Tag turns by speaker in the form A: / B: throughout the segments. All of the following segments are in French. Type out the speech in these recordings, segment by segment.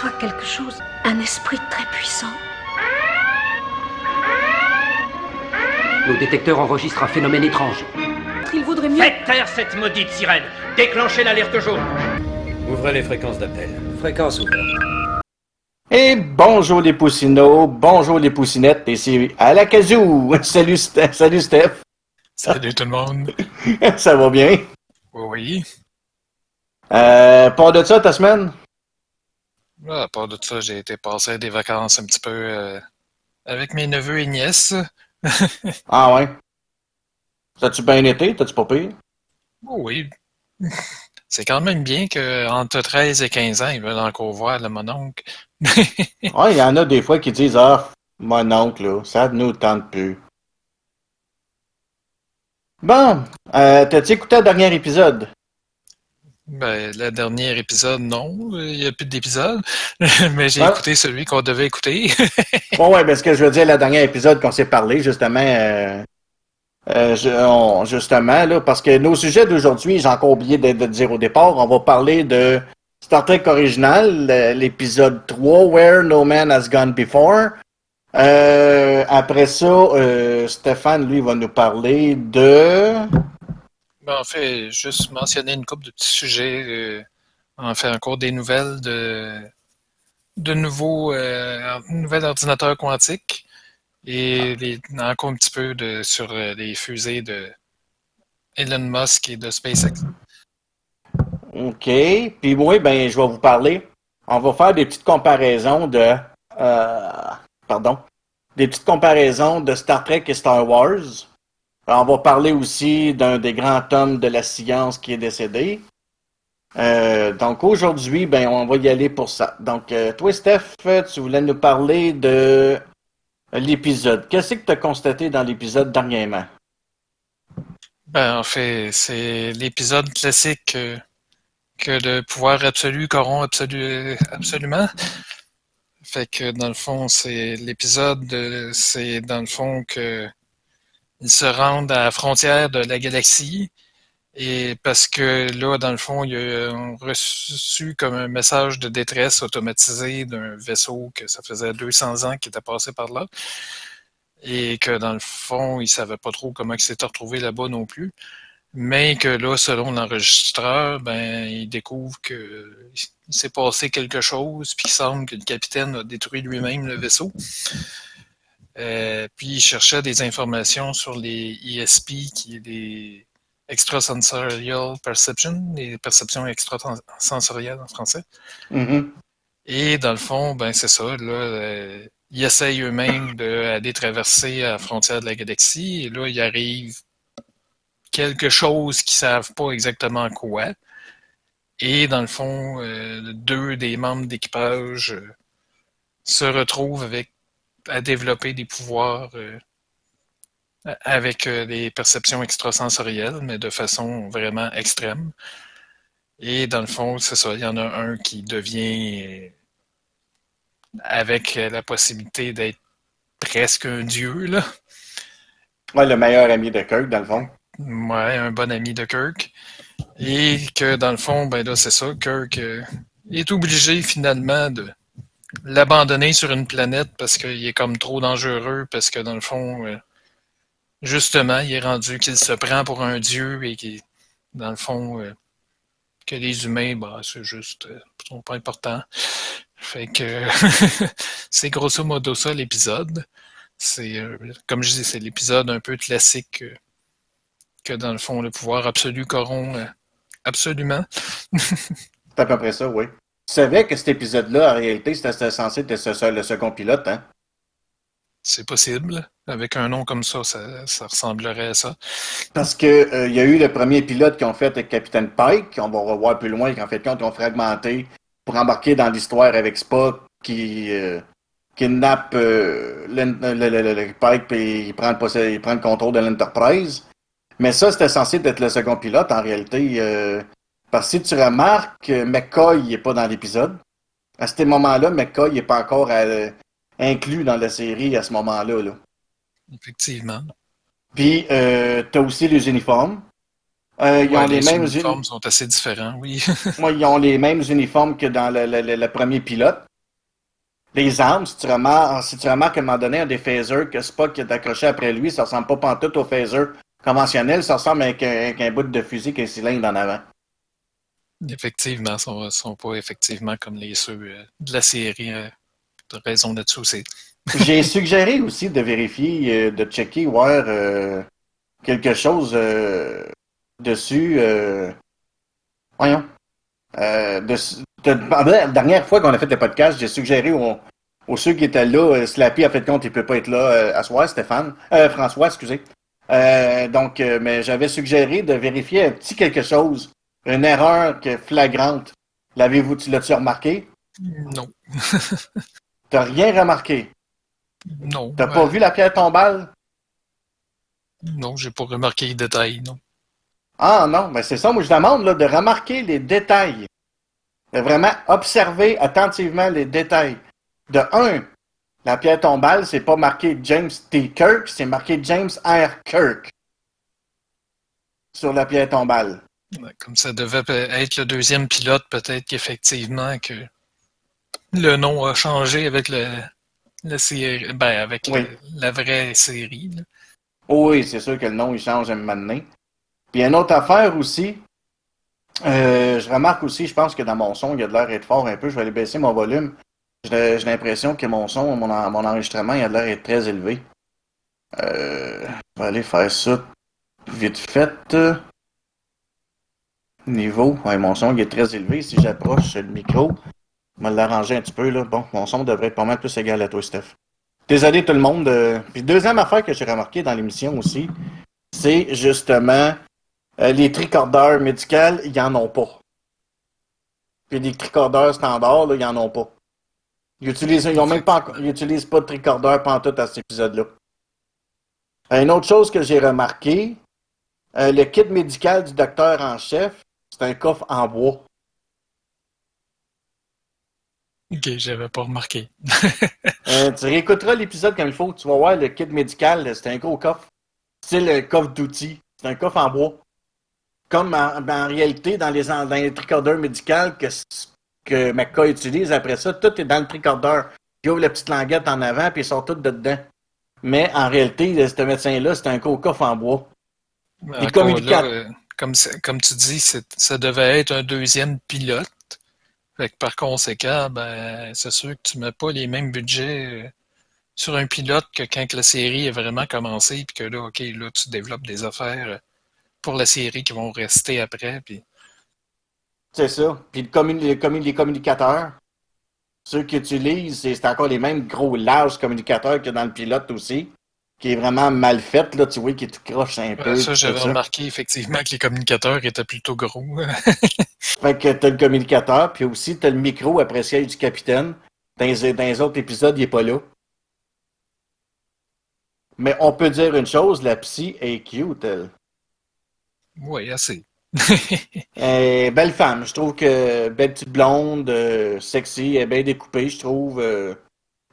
A: perçois quelque chose, un esprit très puissant.
B: Nos détecteurs enregistrent un phénomène étrange.
A: Il vaudrait mieux.
C: Faites taire cette maudite sirène Déclenchez l'alerte jaune
D: Ouvrez les fréquences d'appel.
B: Fréquence ouverte.
E: Et bonjour les poussinots, bonjour les poussinettes, et c'est à la casou. Salut, Ste- salut Steph,
F: Salut tout le monde.
E: ça va bien?
F: Oui.
E: Euh, part de ça ta semaine?
F: Ah, À part de ça, j'ai été passer des vacances un petit peu euh, avec mes neveux et nièces.
E: Ah ouais? T'as-tu bien été? T'as-tu pas pire?
F: Oh oui. C'est quand même bien que entre 13 et 15 ans, ils veulent encore voir le mon oncle.
E: Ouais, il y en a des fois qui disent Ah, mon oncle, là, ça nous tente plus. Bon, euh, t'as-tu écouté le dernier épisode?
F: Ben, le dernier épisode, non, il n'y a plus d'épisode. Mais j'ai
E: Ah.
F: écouté celui qu'on devait écouter.
E: Bon, ouais, parce que je veux dire, le dernier épisode qu'on s'est parlé, justement, euh, euh, je- on- justement, là, parce que nos sujets d'aujourd'hui, j'ai encore oublié de, de dire au départ, on va parler de Star Trek original, l'épisode 3, Where No Man Has Gone Before. Euh, après ça, Stéphane, lui, va nous parler de...
F: Ben, en fait, juste mentionner une couple de petits sujets. euh, en fait, encore des nouvelles de, de nouveaux euh, nouvel ordinateur quantique et les- encore un petit peu de, sur euh, les fusées de Elon Musk et de SpaceX.
E: OK. Puis moi, ben, je vais vous parler. On va faire des petites comparaisons de... euh, pardon. Des petites comparaisons de Star Trek et Star Wars. On va parler aussi d'un des grands hommes de la science qui est décédé. Euh, donc aujourd'hui, ben, on va y aller pour ça. Donc, euh, toi, Steph, tu voulais nous parler de l'épisode. Qu'est-ce que tu as constaté dans l'épisode dernièrement?
F: Ben, en fait, c'est l'épisode classique euh, que le pouvoir absolu corrompt absolu, absolument. Fait que dans le fond, c'est l'épisode, de- c'est dans le fond que ils se rendent à la frontière de la galaxie et parce que là, dans le fond, ils ont reçu comme un message de détresse automatisé d'un vaisseau que ça faisait 200 ans qu'il était passé par là et que dans le fond, ils savaient pas trop comment il s'était retrouvé là-bas non plus. Mais que là, selon l'enregistreur, ben, il découvre que il s'est passé quelque chose, puis il semble que le capitaine a détruit lui-même le vaisseau. Euh, puis il cherchait des informations sur les ESP, qui est des extrasensorial perception, les perceptions extrasensorielles en français.
E: Mhm.
F: Et dans le fond, ben c'est ça, là, euh, ils essayent eux-mêmes d'aller traverser la frontière de la galaxie, et là, il arrive quelque chose qu'ils savent pas exactement quoi. Et dans le fond, euh, deux des membres d'équipage euh, se retrouvent avec à développer des pouvoirs euh, avec euh, des perceptions extrasensorielles, mais de façon vraiment extrême. Et dans le fond, c'est ça, il y en a un qui devient euh, avec la possibilité d'être presque un dieu, là.
E: Ouais, le meilleur ami de Kirk, dans le fond.
F: Ouais, un bon ami de Kirk. Et que dans le fond, ben là, c'est ça, Kirk est obligé finalement de l'abandonner sur une planète parce qu'il est comme trop dangereux, parce que dans le fond, euh, justement, il est rendu qu'il se prend pour un dieu et qui, dans le fond, euh, que les humains, bah, c'est juste, euh, sont pas importants. Fait que c'est grosso modo ça l'épisode. C'est, comme je dis, c'est l'épisode un peu classique que dans le fond, le pouvoir absolu corrompt absolument.
E: C'est à peu près ça, oui. Tu savais que cet épisode-là, en réalité, c'était censé être ce- le second pilote, hein?
F: C'est possible. Avec un nom comme ça, ça, ça ressemblerait à ça.
E: Parce que euh, il y a eu le premier pilote qu'ils ont fait avec Capitaine Pike, on va revoir plus loin, qu'en fait, compte, ils ont fragmenté pour embarquer dans l'histoire avec Spock qui euh, kidnappe euh, le, le- le- le Pike et il prend, le il prend le contrôle de l'Enterprise. Mais ça, c'était censé être le second pilote, en réalité. Parce que si tu remarques, McCoy n'est pas dans l'épisode. À ce moment-là, McCoy n'est pas encore euh, inclus dans la série à ce moment-là. Là.
F: Effectivement.
E: Puis, euh, tu as aussi les uniformes. Euh, ils,
F: Ouais,
E: ont les mêmes uni-
F: uniformes sont assez différents, oui.
E: Ouais, ils ont les mêmes uniformes que dans le, le- le- le premier pilote. les armes, si tu remarques, si tu remarques à un moment donné, un des phasers que Spock est accroché après lui, ça ressemble pas pantoute au phaser conventionnel, ça ressemble avec un, bout de fusil qui cylindre en avant.
F: Effectivement, sont, sont pas effectivement comme les ceux euh, de la série. Euh, de raison là-dessus.
E: J'ai suggéré aussi de vérifier, euh, de checker, voir euh, quelque chose dessus. voyons. De- pendant la dernière fois qu'on a fait le podcast, j'ai suggéré aux, aux ceux qui étaient là, Slappy a fait compte, il peut pas être là à soir, Stéphane. François, excusez. Donc, mais j'avais suggéré de vérifier un petit quelque chose, une erreur que flagrante. L'avez-vous, tu l'as-tu remarqué?
F: Non.
E: T'as rien remarqué?
F: Non.
E: T'as
F: euh,
E: pas vu la pierre tombale?
F: Non, j'ai pas remarqué les détails, non.
E: Ah non, mais c'est ça, moi je demande là, de remarquer les détails. De vraiment observer attentivement les détails. De un, la pierre tombale, c'est pas marqué James T. Kirk, c'est marqué James R. Kirk. Sur la pierre tombale.
F: Comme ça devait être le deuxième pilote, peut-être qu'effectivement que le nom a changé avec le, la série, ben avec
E: Oui.
F: le- la vraie série. là.
E: Oh oui, c'est sûr que le nom il change à un moment donné. Puis une autre affaire aussi, euh, je remarque aussi, je pense que dans mon son, il y a de l'air d'être fort un peu. Je vais aller baisser mon volume. J'ai l'impression que mon son, mon, en- mon enregistrement, il a de l'air d'être très élevé. Euh, je vais aller faire ça vite fait. Niveau, ouais, mon son il est très élevé. Si j'approche le micro, je vais l'arranger un petit peu. Là. Bon, mon son devrait être pas mal plus égal à toi, Steph. Désolé tout le monde. euh. Puis deuxième affaire que j'ai remarqué dans l'émission aussi, c'est justement euh, les tricordeurs médicaux, ils en ont pas. Puis les tricordeurs standards, ils en ont pas. Ils utilisent, ils ont même pas, ils utilisent pas de tricordeur pantoute à cet épisode-là. Une autre chose que j'ai remarqué, euh, le kit médical du docteur en chef, c'est un coffre en bois.
F: Ok, j'avais pas remarqué.
E: Euh, tu réécouteras l'épisode comme il faut, tu vas voir le kit médical, c'est un gros coffre. C'est le coffre d'outils. C'est un coffre en bois. Comme en, en réalité, dans les, dans les tricordeurs médicaux que, que McCoy utilise, après ça, tout est dans le tricordeur. Il ouvre la petite languette en avant, puis ils sortent tout de dedans. Mais en réalité, ce médecin-là, c'est un gros coffre en bois.
F: Là, euh, comme, tu dis, ça devait être un deuxième pilote. Fait que par conséquent, ben, c'est sûr que tu mets pas les mêmes budgets euh, sur un pilote que quand la série est vraiment commencée, puis que là, OK, là, tu développes des affaires pour la série qui vont rester après.
E: C'est ça. Puis les, les communicateurs, ceux qu'ils utilisent, c'est encore les mêmes gros larges communicateurs que dans le pilote aussi, qui est vraiment mal fait, là, tu vois, qui est tout croche un peu.
F: Ouais, ça,
E: tout
F: j'avais
E: ça.
F: remarqué effectivement que les communicateurs étaient plutôt gros.
E: Fait que t'as le communicateur, puis aussi t'as le micro après siège du capitaine. Dans les, dans les autres épisodes, il est pas là. Mais on peut dire une chose, la psy est cute, elle.
F: oui, assez.
E: Belle femme. Je trouve que belle petite blonde, euh, sexy, elle est bien découpée, je trouve. euh,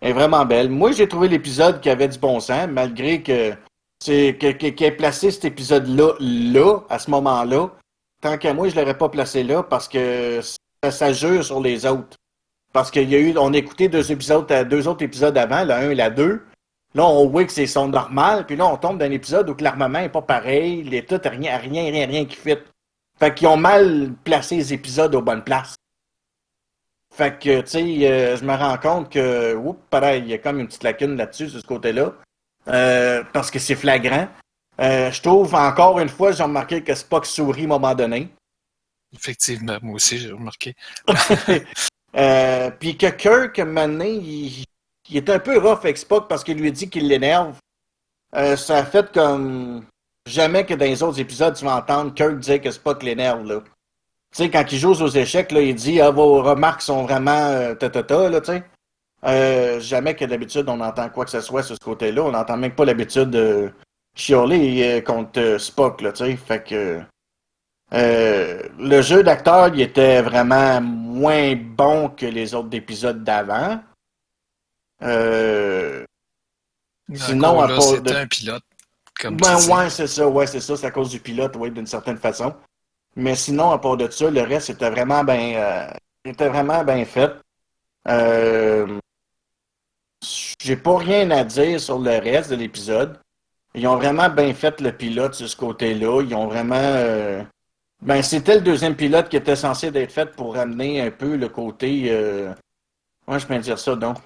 E: est vraiment belle. Moi, j'ai trouvé l'épisode qui avait du bon sens, malgré que c'est ait placé cet épisode-là, là, à ce moment-là. Tant qu'à moi, je l'aurais pas placé là parce que ça, jure sur les autres. Parce qu'il y a eu, on a écouté deux épisodes, euh, deux autres épisodes avant, le 1 et la 2. Là, on voit que c'est son normal, puis là, on tombe dans un épisode où l'armement est pas pareil, les tout, rien, rien, rien, rien qui fit. Fait qu'ils ont mal placé les épisodes aux bonnes places. Fait que, tu sais, euh, je me rends compte que, oups, pareil, il y a comme une petite lacune là-dessus, sur ce côté-là. Euh, parce que c'est flagrant. Euh, je trouve, encore une fois, j'ai remarqué que Spock sourit à un moment donné.
F: Effectivement, moi aussi, j'ai remarqué.
E: Puis que Kirk, maintenant, il, il est un peu rough avec Spock parce qu'il lui dit qu'il l'énerve. Ça a fait comme jamais que dans les autres épisodes, tu vas entendre Kirk dire que Spock l'énerve, là. Tu sais, quand il joue aux échecs, là, il dit ah, vos remarques sont vraiment euh, ta ta ta, là, tu sais. Euh, jamais que d'habitude on entend quoi que ce soit sur ce côté-là. On n'entend même pas l'habitude de chialer euh, contre euh, Spock, là, tu sais. Fait que. euh, le jeu d'acteur, il était vraiment moins bon que les autres épisodes d'avant. Euh, Sinon, à part de-
F: un pilote. Comme
E: ben ouais, c'est ça, ouais, c'est ça, c'est à cause du pilote, oui, d'une certaine façon. Mais sinon, à part de ça, le reste était vraiment bien, euh, était vraiment bien fait. Euh, J'ai pas rien à dire sur le reste de l'épisode. Ils ont vraiment bien fait le pilote sur ce côté-là. Ils ont vraiment. euh, Ben, c'était le deuxième pilote qui était censé être fait pour ramener un peu le côté. Euh... Moi, je peux dire ça, donc?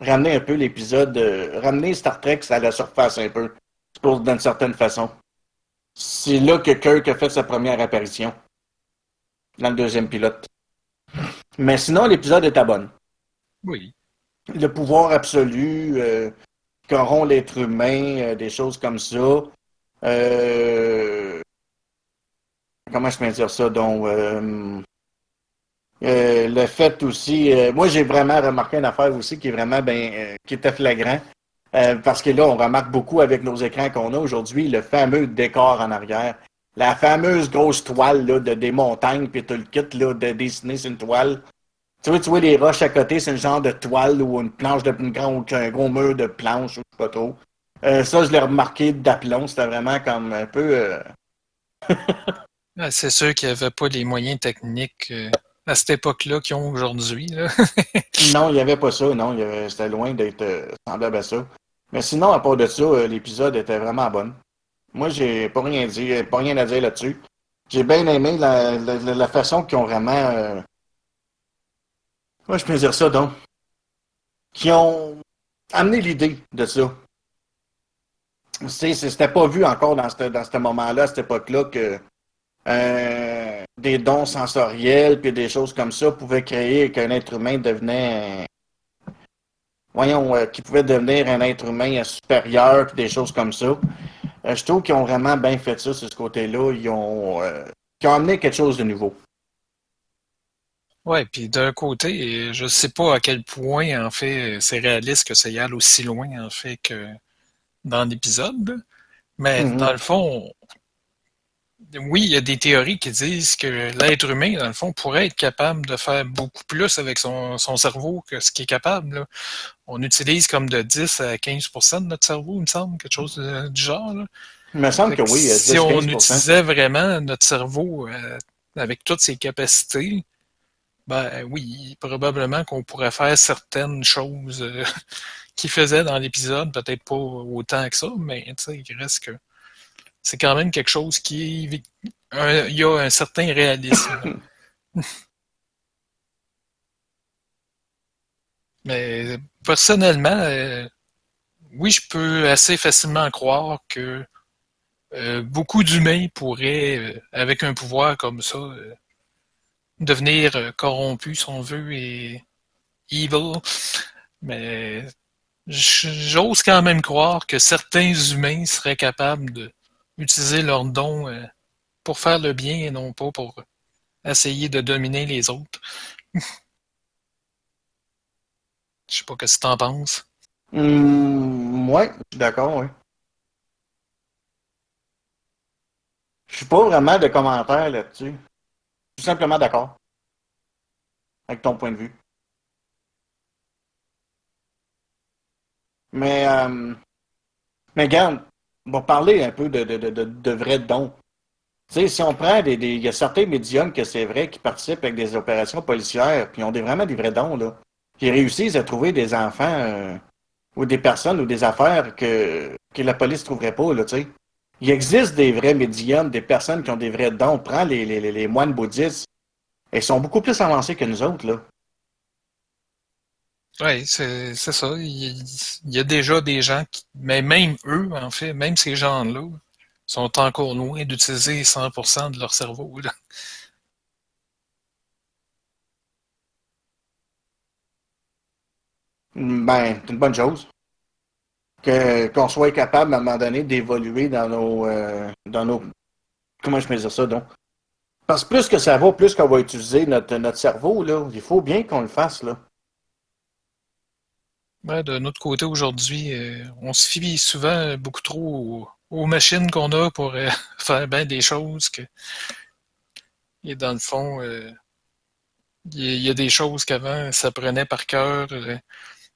E: Ramener un peu l'épisode. Ramener Star Trek à la surface un peu. Pour d'une certaine façon. C'est là que Kirk a fait sa première apparition. Dans le deuxième pilote. Mais sinon, l'épisode était bonne
F: Oui.
E: le pouvoir absolu euh, qu'auront l'être humain, euh, des choses comme ça. Euh, comment je peux dire ça? Donc, euh, euh, le fait aussi, euh, moi j'ai vraiment remarqué une affaire aussi qui est vraiment ben, euh, qui était flagrant. Euh, parce que là, on remarque beaucoup avec nos écrans qu'on a aujourd'hui, le fameux décor en arrière. La fameuse grosse toile là, de, des montagnes, puis tout le kit là, de dessiner sur une toile. Tu vois, tu vois les roches à côté, c'est un genre de toile ou une planche de une grande, un gros mur de planche, je sais pas trop. Euh, ça, je l'ai remarqué d'aplomb, c'était vraiment comme un peu. euh,
F: Ah, C'est sûr qu'il n'y avait pas les moyens techniques euh, à cette époque-là qu'ils ont aujourd'hui.
E: Non, il n'y avait pas ça, non, c'était loin d'être euh, semblable à ça. Mais sinon, à part de ça, euh, l'épisode était vraiment bon. Moi, j'ai pas rien dit, pas rien à dire là-dessus. J'ai bien aimé la, la, la- façon qu'ils ont vraiment. Euh... Je peux dire ça, donc. Qui ont amené l'idée de ça. C'était pas vu encore dans ce dans moment-là, à cette époque-là, que euh, des dons sensoriels puis des choses comme ça pouvaient créer qu'un être humain devenait. Voyons, euh, qui pouvait devenir un être humain euh, supérieur puis des choses comme ça. Euh, je trouve qu'ils ont vraiment bien fait ça sur ce côté-là. Ils ont, ils ont amené quelque chose de nouveau.
F: Ouais, puis d'un côté, je sais pas à quel point, en fait, c'est réaliste que ça y aille aussi loin, en fait, que dans l'épisode. Mais
E: Mhm.
F: dans le fond, oui, il y a des théories qui disent que l'être humain, dans le fond, pourrait être capable de faire beaucoup plus avec son, son cerveau que ce qu'il est capable. là. On utilise comme de 10 à 15% de notre cerveau, il me semble, quelque chose de- du genre. là.
E: Il me semble que oui. euh,
F: si on
E: 10-15%.
F: utilisait vraiment notre cerveau euh, avec toutes ses capacités, ben oui, probablement qu'on pourrait faire certaines choses euh, qu'il faisait dans l'épisode, peut-être pas autant que ça, mais tu sais, il reste que c'est quand même quelque chose qui est- un- il y a un certain réalisme. mais personnellement, euh, oui, je peux assez facilement croire que euh, beaucoup d'humains pourraient, euh, avec un pouvoir comme ça, devenir corrompus, si on veut, et evil. Mais j'ose quand même croire que certains humains seraient capables de utiliser leurs dons pour faire le bien et non pas pour essayer de dominer les autres. Je sais pas ce que tu en penses?
E: Hum, ouais, je suis d'accord, oui. Je suis pas vraiment de commentaires là-dessus. Je suis simplement d'accord. Avec ton point de vue. Mais, euh, mais regarde, on va parler un peu de, de, de, de, vrais dons. Tu sais, si on prend des. Il y a certains médiums que c'est vrai qui participent avec des opérations policières, puis ils ont vraiment des vrais dons, là. Qui réussissent à trouver des enfants. euh, ou des personnes ou des affaires que, que la police ne trouverait pas, là, tu sais. Il existe des vrais médiums, des personnes qui ont des vrais dons. Prends les, les, moines bouddhistes. Ils sont beaucoup plus avancés que nous autres, là.
F: Oui, c'est ça. Il y, il y a déjà des gens qui, mais même eux, en fait, même ces gens-là, sont encore loin d'utiliser 100% de leur cerveau. là.
E: Ben, c'est une bonne chose. Que, qu'on soit capable, à un moment donné, d'évoluer dans nos, euh, dans nos, comment je peux dire ça, donc? Parce que plus que ça va, plus qu'on va utiliser notre, notre cerveau, là. Il faut bien qu'on le fasse, là.
F: Ouais, de notre côté, aujourd'hui, euh, on se fie souvent beaucoup trop aux, machines qu'on a pour euh, faire bien des choses que. Et dans le fond, il y a des choses qu'avant, ça prenait par cœur.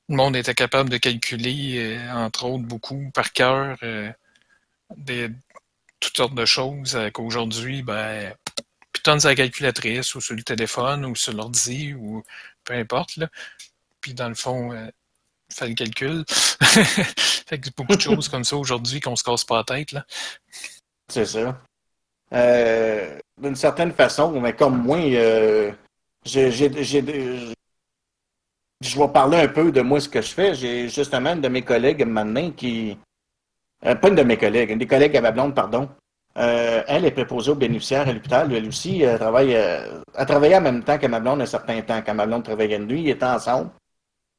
F: Le monde était capable de calculer, euh, entre autres, beaucoup par cœur, euh, des, toutes sortes de choses. euh, qu'aujourd'hui, ben, putain, sur la calculatrice ou sur le téléphone ou sur l'ordi ou peu importe. Là. Puis dans le fond, euh, fait le calcul. fait que beaucoup de choses comme ça aujourd'hui qu'on se casse pas la tête. Là.
E: C'est ça. D'une certaine façon, mais comme moi, j'ai- je vais parler un peu de moi, ce que je fais. J'ai justement une de mes collègues maintenant qui. euh, pas une de mes collègues, une des collègues à ma blonde, pardon. Euh, elle est préposée aux bénéficiaires à l'hôpital. Elle aussi elle travaille, euh, elle travaillait en même temps que ma blonde un certain temps. Quand ma blonde travaillait de nuit, ils étaient ensemble.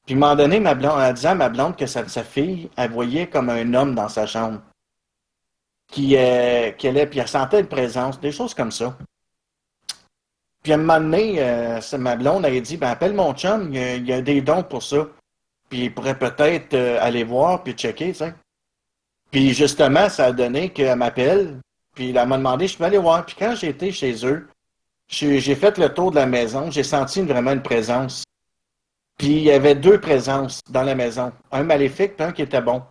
E: Puis, à un moment donné, ma blonde, elle disait à ma blonde que sa, fille, elle voyait comme un homme dans sa chambre. Qui, euh, puis elle sentait une présence, des choses comme ça. Puis, à un moment donné, euh, ma blonde, elle a dit ben, appelle mon chum, il y, a, des dons pour ça. Puis, il pourrait peut-être euh, aller voir, puis checker, tu sais. Puis, justement, ça a donné qu'elle m'appelle, puis elle m'a demandé je peux aller voir. Puis, quand j'ai été chez eux, j'ai fait le tour de la maison, j'ai senti vraiment une présence. Puis il y avait deux présences dans la maison, un maléfique puis un qui était bon.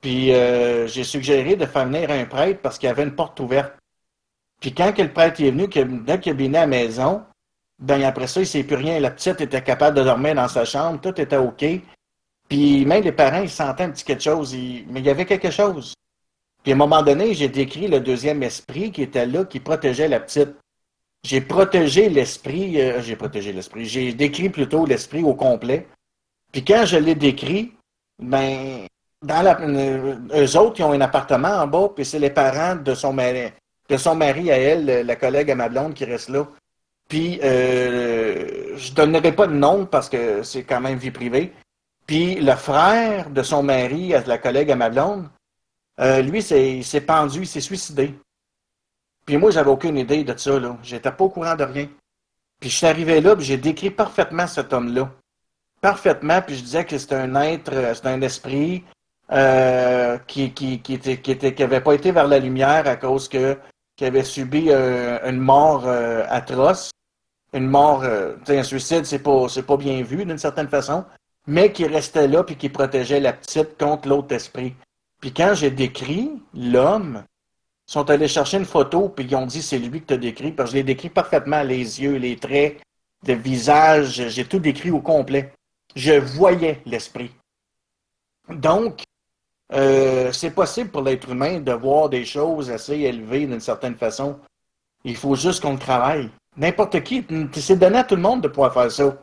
E: Puis euh, j'ai suggéré de faire venir un prêtre parce qu'il y avait une porte ouverte. Puis quand que le prêtre est venu, que, dès qu'il à la maison, ben après ça, il ne sait plus rien. La petite était capable de dormir dans sa chambre, tout était OK. Puis même les parents, ils sentaient un petit quelque chose, mais il y avait quelque chose. Puis à un moment donné, j'ai décrit le deuxième esprit qui était là, qui protégeait la petite. J'ai protégé l'esprit, euh, j'ai protégé l'esprit, j'ai décrit plutôt l'esprit au complet. Puis quand je l'ai décrit, ben, dans la, euh, eux autres, ils ont un appartement en bas, puis c'est les parents de son mari, de son mari à elle, la collègue à ma blonde qui reste là. Puis euh, je donnerai pas de nom parce que c'est quand même vie privée. Puis le frère de son mari, à la collègue à ma euh, lui, c'est- il s'est pendu, il s'est suicidé. Puis moi, j'avais aucune idée de ça, là. J'étais pas au courant de rien. Puis je suis arrivé là, puis j'ai décrit parfaitement cet homme-là. Parfaitement, puis je disais que c'était un être, euh, c'était un esprit euh, qui, qui, était, qui, qui avait pas été vers la lumière à cause que qui avait subi euh, une mort euh, atroce. Une mort, euh, un suicide, c'est pas, c'est pas bien vu d'une certaine façon, mais qui restait là puis qui protégeait la petite contre l'autre esprit. Puis quand j'ai décrit l'homme, ils sont allés chercher une photo, puis ils ont dit c'est lui que tu as décrit, parce que je l'ai décrit parfaitement, les yeux, les traits, le visage, j'ai tout décrit au complet. Je voyais l'esprit. Donc, euh, c'est possible pour l'être humain de voir des choses assez élevées d'une certaine façon. Il faut juste qu'on le travaille. N'importe qui, c'est donné à tout le monde de pouvoir faire ça.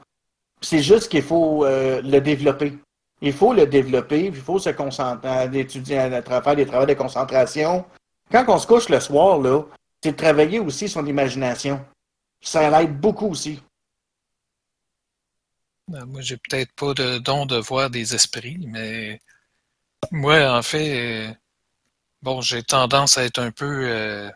E: C'est juste qu'il faut euh, le développer. Il faut le développer, il faut se concentrer, à étudier, à faire des travaux de concentration, quand on se couche le soir, là, c'est de travailler aussi son imagination. Ça l'aide beaucoup aussi.
F: Euh, Moi, j'ai peut-être pas de don de voir des esprits, mais moi, en fait, euh, bon, j'ai tendance à être un peu. euh,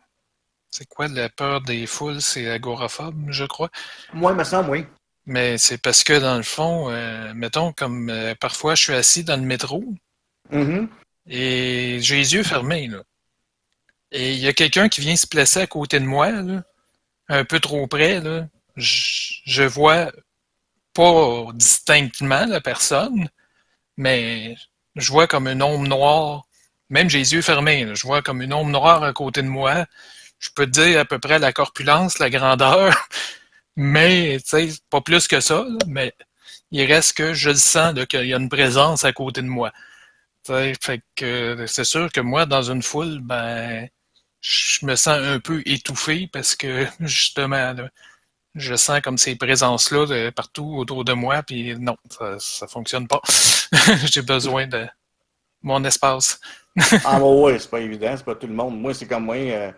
F: c'est quoi la peur des foules? C'est agoraphobe, je crois.
E: Moi, il me semble, oui.
F: Mais c'est parce que, dans le fond, euh, mettons, comme euh, parfois je suis assis dans le métro
E: Mhm.
F: et j'ai les yeux fermés, là. Et il y a quelqu'un qui vient se placer à côté de moi, là, un peu trop près, là. Je, je vois pas distinctement la personne, mais je vois comme une ombre noire. Même j'ai les yeux fermés, je vois comme une ombre noire à côté de moi. Je peux dire à peu près la corpulence, la grandeur, mais pas plus que ça, mais il reste que je le sens qu'il y a une présence à côté de moi. Fait c'est sûr que moi, dans une foule, ben je me sens un peu étouffé parce que justement, je sens comme ces présences-là partout autour de moi, puis non, ça, ça fonctionne pas. J'ai besoin de mon espace.
E: ah, ouais, ouais, c'est pas évident, c'est pas tout le monde. Moi, c'est comme moi, euh,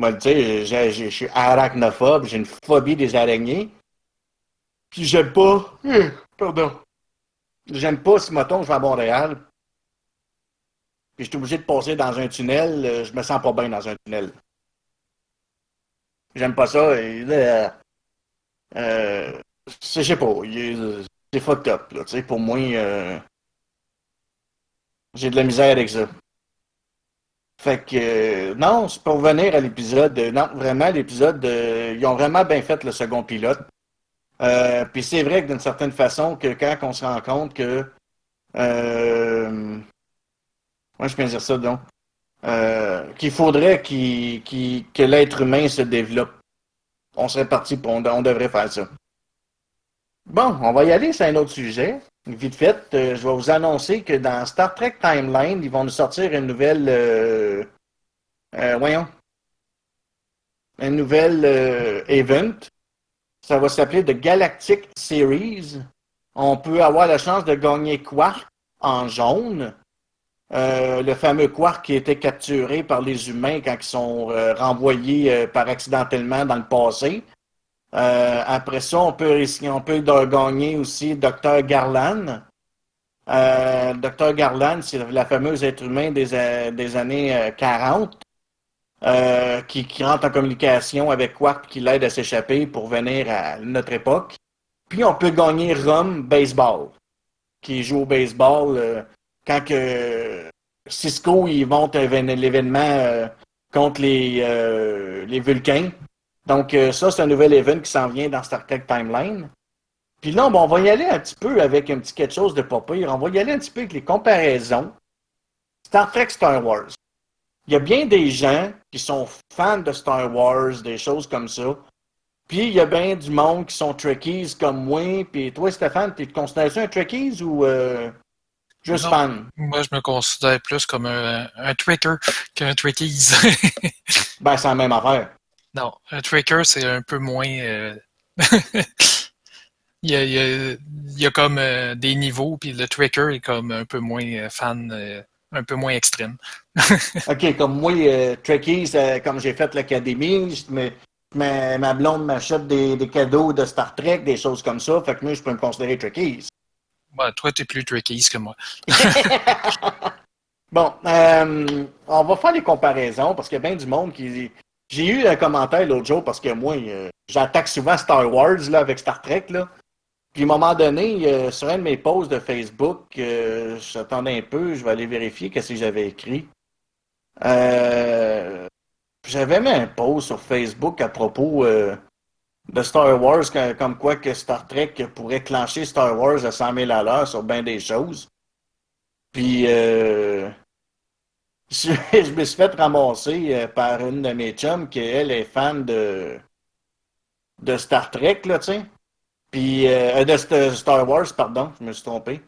E: je suis arachnophobe, j'ai une phobie des araignées. Puis j'aime pas. Hum, Pardon. J'aime pas si, mettons, je vais à Montréal. Puis je suis obligé de passer dans un tunnel, euh, je me sens pas bien dans un tunnel. J'aime pas ça. Euh, euh, je sais pas. C'est fucked up, là. Tu sais, pour moi, euh, j'ai de la misère avec ça. Fait que, euh, non, c'est pour revenir à l'épisode. euh, non, vraiment, l'épisode, ils ont vraiment bien fait le second pilote. Puis c'est vrai que d'une certaine façon, que quand on se rend compte que. Moi, je peux dire ça, donc. Qu'il faudrait que l'être humain se développe. On serait parti pour. On, devrait faire ça. Bon, on va y aller, c'est un autre sujet. vite fait, euh, je vais vous annoncer que dans Star Trek Timeline, ils vont nous sortir une nouvelle. euh, euh, voyons. Une nouvelle euh, event. Ça va s'appeler The Galactic Series. On peut avoir la chance de gagner Quark en jaune. Euh, le fameux Quark qui été capturé par les humains quand ils sont euh, renvoyés euh, par accidentellement dans le passé. Après ça, on peut, on peut gagner aussi Dr. Garland. Dr. Garland, c'est la fameuse être humain des, des années euh, 40 euh, qui, qui rentre en communication avec Quark qui l'aide à s'échapper pour venir à notre époque. Puis on peut gagner Rum Baseball, qui joue au baseball quand que Cisco il monte évén- l'événement euh, contre les, euh, les Vulcains. Donc euh, ça, c'est un nouvel event qui s'en vient dans Star Trek Timeline. Puis là, bon, on va y aller un petit peu avec un petit quelque chose de pas pire. On va y aller un petit peu avec les comparaisons. Star Trek Star Wars. Il y a bien des gens qui sont fans de Star Wars, des choses comme ça. Puis il y a bien du monde qui sont Trekkies comme moi. Puis toi, Stéphane, tu te considères un Trekkies ou juste
F: Non.
E: fan?
F: Moi, je me considère plus comme un, un tricker qu'un trickies.
E: Ben, c'est la même affaire.
F: non, un tricker, c'est un peu moins. euh, il, y a, il, y a, il y a comme euh, des niveaux, puis le tricker est comme un peu moins euh, fan, euh, un peu moins extrême.
E: OK, comme moi, euh, comme j'ai fait l'académie, ma, ma blonde m'achète des, des cadeaux de Star Trek, des choses comme ça. Fait que moi, je peux me considérer Trekkies.
F: Ouais, toi, t'es plus trickies que moi.
E: Bon, euh, on va faire les comparaisons parce qu'il y a bien du monde qui. J'ai eu un commentaire l'autre jour parce que moi, euh, j'attaque souvent Star Wars là, avec Star Trek. Là. Puis à un moment donné, euh, sur un de mes posts de Facebook, j'attendais un peu, je vais aller vérifier qu'est-ce que j'avais écrit. J'avais mis un post sur Facebook à propos de Star Wars, comme quoi que Star Trek pourrait clencher Star Wars à 100 000 à l'heure sur bien des choses. Puis, euh, je, me suis fait ramasser euh, par une de mes chums qui, elle, est fan de, de Star Trek, là, tu sais. Puis, euh, de St- Star Wars, pardon, je me suis trompé.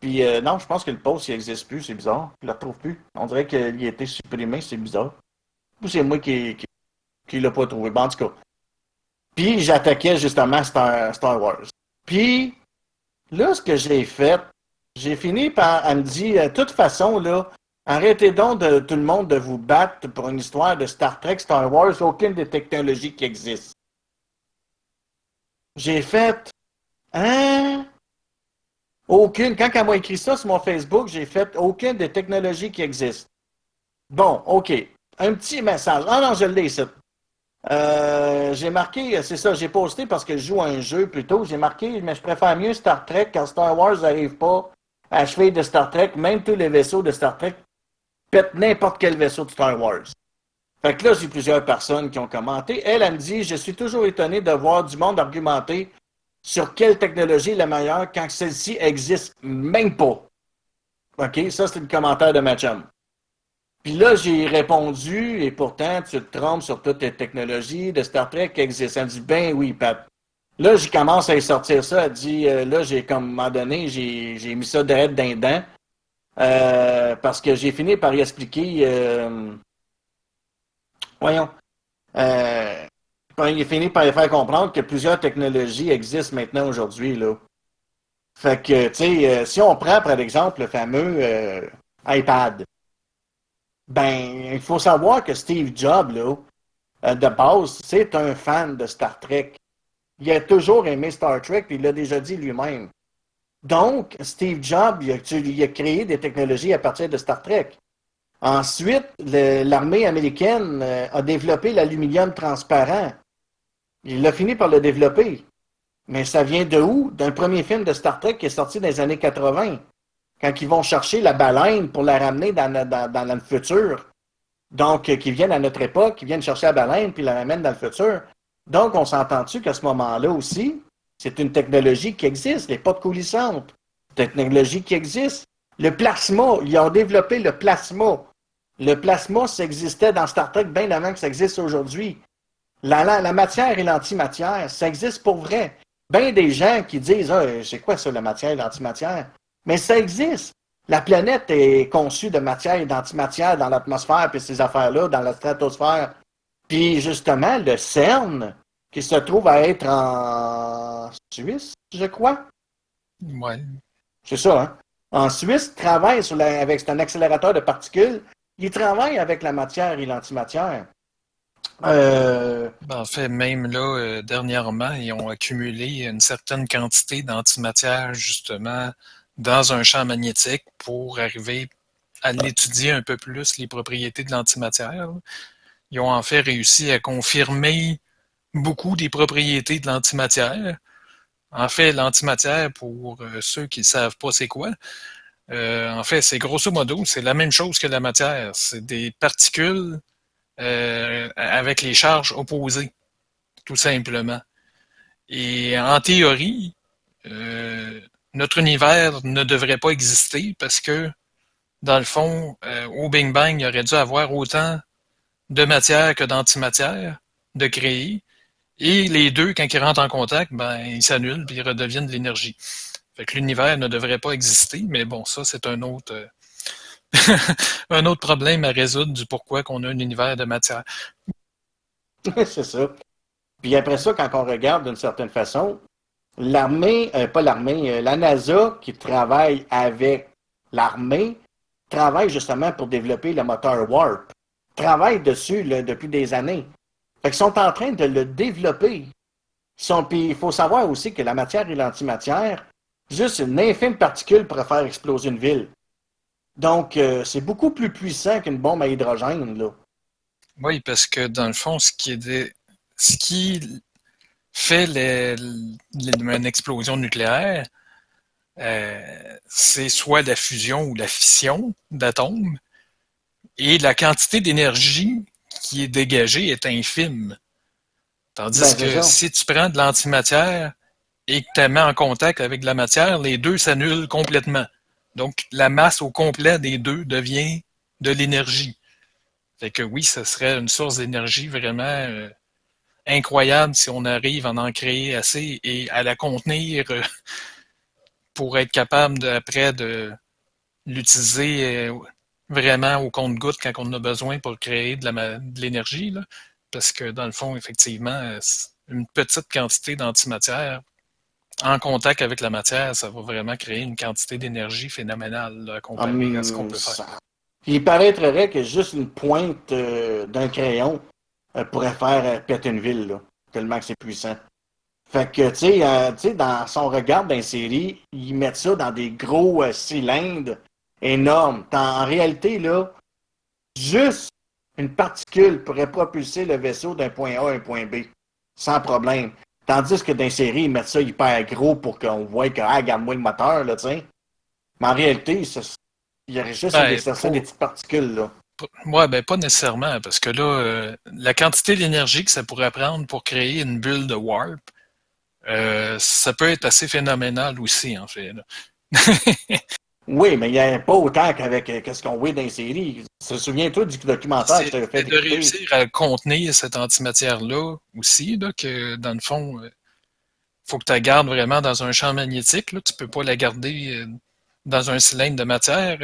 E: Puis, euh, non, je pense que le post, il n'existe plus, c'est bizarre. Je le retrouve plus. On dirait qu'il a été supprimé, c'est bizarre. Ou c'est moi qui, qui, qui l'a pas trouvé. Bon, en tout cas. Puis, j'attaquais justement Star, Star Wars. Puis, là, ce que j'ai fait, j'ai fini par elle me dire, de toute façon, là, arrêtez donc de tout le monde de vous battre pour une histoire de Star Trek, Star Wars, aucune des technologies qui existent. J'ai fait, hein? Aucune. Quand elle m'a écrit ça sur mon Facebook, j'ai fait aucune des technologies qui existent. Bon, OK. Un petit message. Ah non, je l'ai ici. Euh, j'ai marqué, c'est ça, j'ai posté parce que je joue à un jeu plutôt. J'ai marqué, mais je préfère mieux Star Trek quand Star Wars n'arrive pas à cheville de Star Trek. Même tous les vaisseaux de Star Trek pètent n'importe quel vaisseau de Star Wars. Fait que là, j'ai plusieurs personnes qui ont commenté. Elle, elle me dit Je suis toujours étonné de voir du monde argumenter sur quelle technologie est la meilleure quand celle-ci existe même pas. OK? Ça, c'est le commentaire de ma. Puis là, j'ai répondu, et pourtant, tu te trompes sur toutes les technologies de Star Trek qui existent. Elle dit, ben oui, Pat. Là, je commence à y sortir ça. Elle dit, euh, là, j'ai, comme, à un moment donné, j'ai, j'ai mis ça direct d'un dent. Euh, parce que j'ai fini par y expliquer, euh, voyons, euh, j'ai fini par y faire comprendre que plusieurs technologies existent maintenant aujourd'hui, là. Fait que, tu sais, euh, si on prend, par exemple, le fameux euh, iPad, ben, il faut savoir que Steve Jobs, là, euh, de base, c'est un fan de Star Trek. Il a toujours aimé Star Trek, puis il l'a déjà dit lui-même. Donc, Steve Jobs, il a, créé des technologies à partir de Star Trek. Ensuite, l'armée américaine euh, a développé l'aluminium transparent. Il a fini par le développer. Mais ça vient de où? D'un premier film de Star Trek qui est sorti dans les années 80 quand ils vont chercher la baleine pour la ramener dans, le- futur. Donc, euh, qu'ils viennent à notre époque, qu'ils viennent chercher la baleine puis la ramènent dans le futur. Donc, on s'entend-tu qu'à ce moment-là aussi, c'est une technologie qui existe, les potes coulissantes. Technologie qui existe. Le plasma, ils ont développé le plasma. Le plasma, ça existait dans Star Trek bien avant que ça existe aujourd'hui. La, matière et l'antimatière, ça existe pour vrai. bien des gens qui disent ah, c'est quoi ça, la matière, l'antimatière? Mais ça existe. La planète est conçue de matière et d'antimatière dans l'atmosphère, puis ces affaires-là, dans la stratosphère. Puis justement, le CERN, qui se trouve à être en Suisse, je crois.
F: Ouais.
E: C'est ça, hein? En Suisse, travaille sur la- avec un accélérateur de particules. Il travaille avec la matière et l'antimatière. Euh,
F: en fait, même là, euh, dernièrement, ils ont accumulé une certaine quantité d'antimatière, justement, dans un champ magnétique pour arriver à l'étudier un peu plus les propriétés de l'antimatière. Ils ont en fait réussi à confirmer beaucoup des propriétés de l'antimatière. En fait, l'antimatière, pour euh, ceux qui ne savent pas c'est quoi, euh, en fait, c'est grosso modo, c'est la même chose que la matière. C'est des particules euh, avec les charges opposées, tout simplement. Et en théorie, euh, notre univers ne devrait pas exister parce que, dans le fond, euh, au Big Bang, il aurait dû avoir autant de matière que d'antimatière de créer. Et les deux, quand ils rentrent en contact, ben, ils s'annulent puis ils redeviennent de l'énergie. Fait que l'univers ne devrait pas exister, mais bon, ça, c'est un autre, euh, un autre problème à résoudre du pourquoi qu'on a un univers de matière.
E: c'est ça. Puis après ça, quand on regarde d'une certaine façon, l'armée, euh, pas l'armée, euh, la NASA qui travaille avec l'armée, travaille justement pour développer le moteur Warp. Travaille dessus depuis des années. Fait qu'ils sont en train de le développer. Il faut savoir aussi que la matière et l'antimatière, juste une infime particule pourrait faire exploser une ville. Donc, euh, c'est beaucoup plus puissant qu'une bombe à hydrogène, là.
F: Oui, parce que dans le fond, ce qui est des- ce qui fait les- les- une explosion nucléaire, euh, c'est soit la fusion ou la fission d'atomes, et la quantité d'énergie qui est dégagée est infime. Tandis
E: Ben,
F: que si tu prends de l'antimatière et que tu la mets en contact avec de la matière, les deux s'annulent complètement. Donc, la masse au complet des deux devient de l'énergie. Fait que oui, ce serait une source d'énergie vraiment euh, incroyable si on arrive à en créer assez et à la contenir euh, pour être capable de- après de l'utiliser euh, vraiment au compte-goutte quand on en a besoin pour créer de l'énergie. Parce que dans le fond, effectivement, euh, une petite quantité d'antimatière en contact avec la matière, ça va vraiment créer une quantité d'énergie phénoménale à ce qu'on peut faire.
E: Il paraîtrait que juste une pointe d'un crayon euh, pourrait faire euh, péter une ville, là, tellement que c'est puissant. Fait que, tu sais, euh, dans son regard dans les séries, ils mettent ça dans des gros cylindres énormes. En, en réalité, là, juste une particule pourrait propulser le vaisseau d'un point A à un point B, sans problème. Tandis que dans les séries, ils mettent ça hyper gros pour qu'on voit que, ah, regarde-moi le moteur, là, tu sais. Mais en réalité, ça- il y aurait juste
F: Ben,
E: des, ça serait
F: pour-
E: des petites particules, là.
F: Ouais, ben pas nécessairement, parce que là, euh, la quantité d'énergie que ça pourrait prendre pour créer une bulle de warp, euh, ça peut être assez phénoménal aussi, en fait.
E: Oui, mais il n'y a pas autant qu'avec euh, qu'est-ce qu'on voit dans les séries. Se souviens-toi du documentaire que je t'avais fait
F: de
E: écouter?
F: réussir à contenir cette antimatière-là aussi, là, que dans le fond, il faut que tu la gardes vraiment dans un champ magnétique. Là. Tu peux pas la garder euh, dans un cylindre de matière.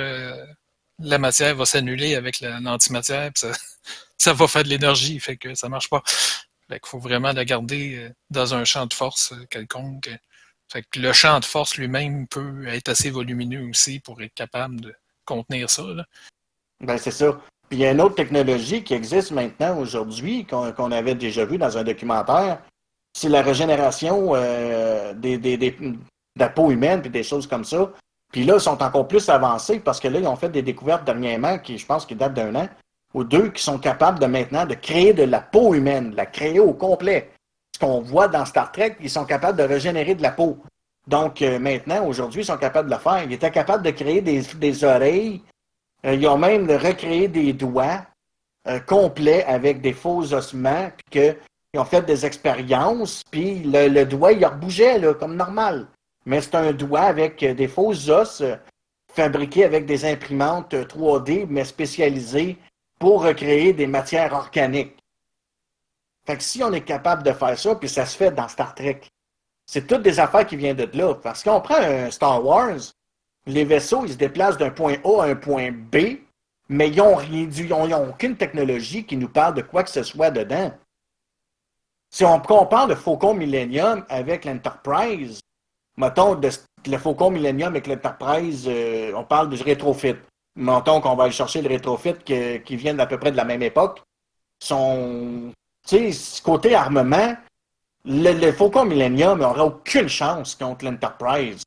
F: La matière va s'annuler avec la- l'antimatière, puis ça, ça va faire de l'énergie, fait que ça marche pas. Fait qu'il faut vraiment la garder euh, dans un champ de force euh, quelconque. Fait que le champ de force lui-même peut être assez volumineux aussi pour être capable de contenir ça.
E: Ben, c'est ça. Puis il y a une autre technologie qui existe maintenant aujourd'hui, qu'on avait déjà vu dans un documentaire. C'est la régénération euh, des, des- de la peau humaine puis des choses comme ça. Puis là, ils sont encore plus avancés parce que là, ils ont fait des découvertes dernièrement qui, je pense, qui datent d'un an ou deux, qui sont capables de maintenant de créer de la peau humaine, de la créer au complet. Ce qu'on voit dans Star Trek, ils sont capables de régénérer de la peau. Donc euh, maintenant, aujourd'hui, ils sont capables de le faire. Ils étaient capables de créer des, oreilles, euh, ils ont même recréé des doigts euh, complets avec des faux ossements, puis que, ils ont fait des expériences, puis le, le doigt, il rebougeait là, comme normal. Mais c'est un doigt avec euh, des faux os euh, fabriqués avec des imprimantes euh, 3D, mais spécialisées pour recréer des matières organiques. Fait que si on est capable de faire ça, puis ça se fait dans Star Trek, c'est toutes des affaires qui viennent de là. Parce qu'on prend un Star Wars, les vaisseaux, ils se déplacent d'un point A à un point B, mais ils n'ont rien du, ils n'ont aucune technologie qui nous parle de quoi que ce soit dedans. Si on compare le Faucon Millennium avec l'Enterprise, mettons le Faucon Millennium avec l'Enterprise, euh, on parle du rétrofit. Mettons qu'on va aller chercher le rétrofit qui, qui viennent à peu près de la même époque. Son, côté armement, le, Faucon Millennium n'aura aucune chance contre l'Enterprise.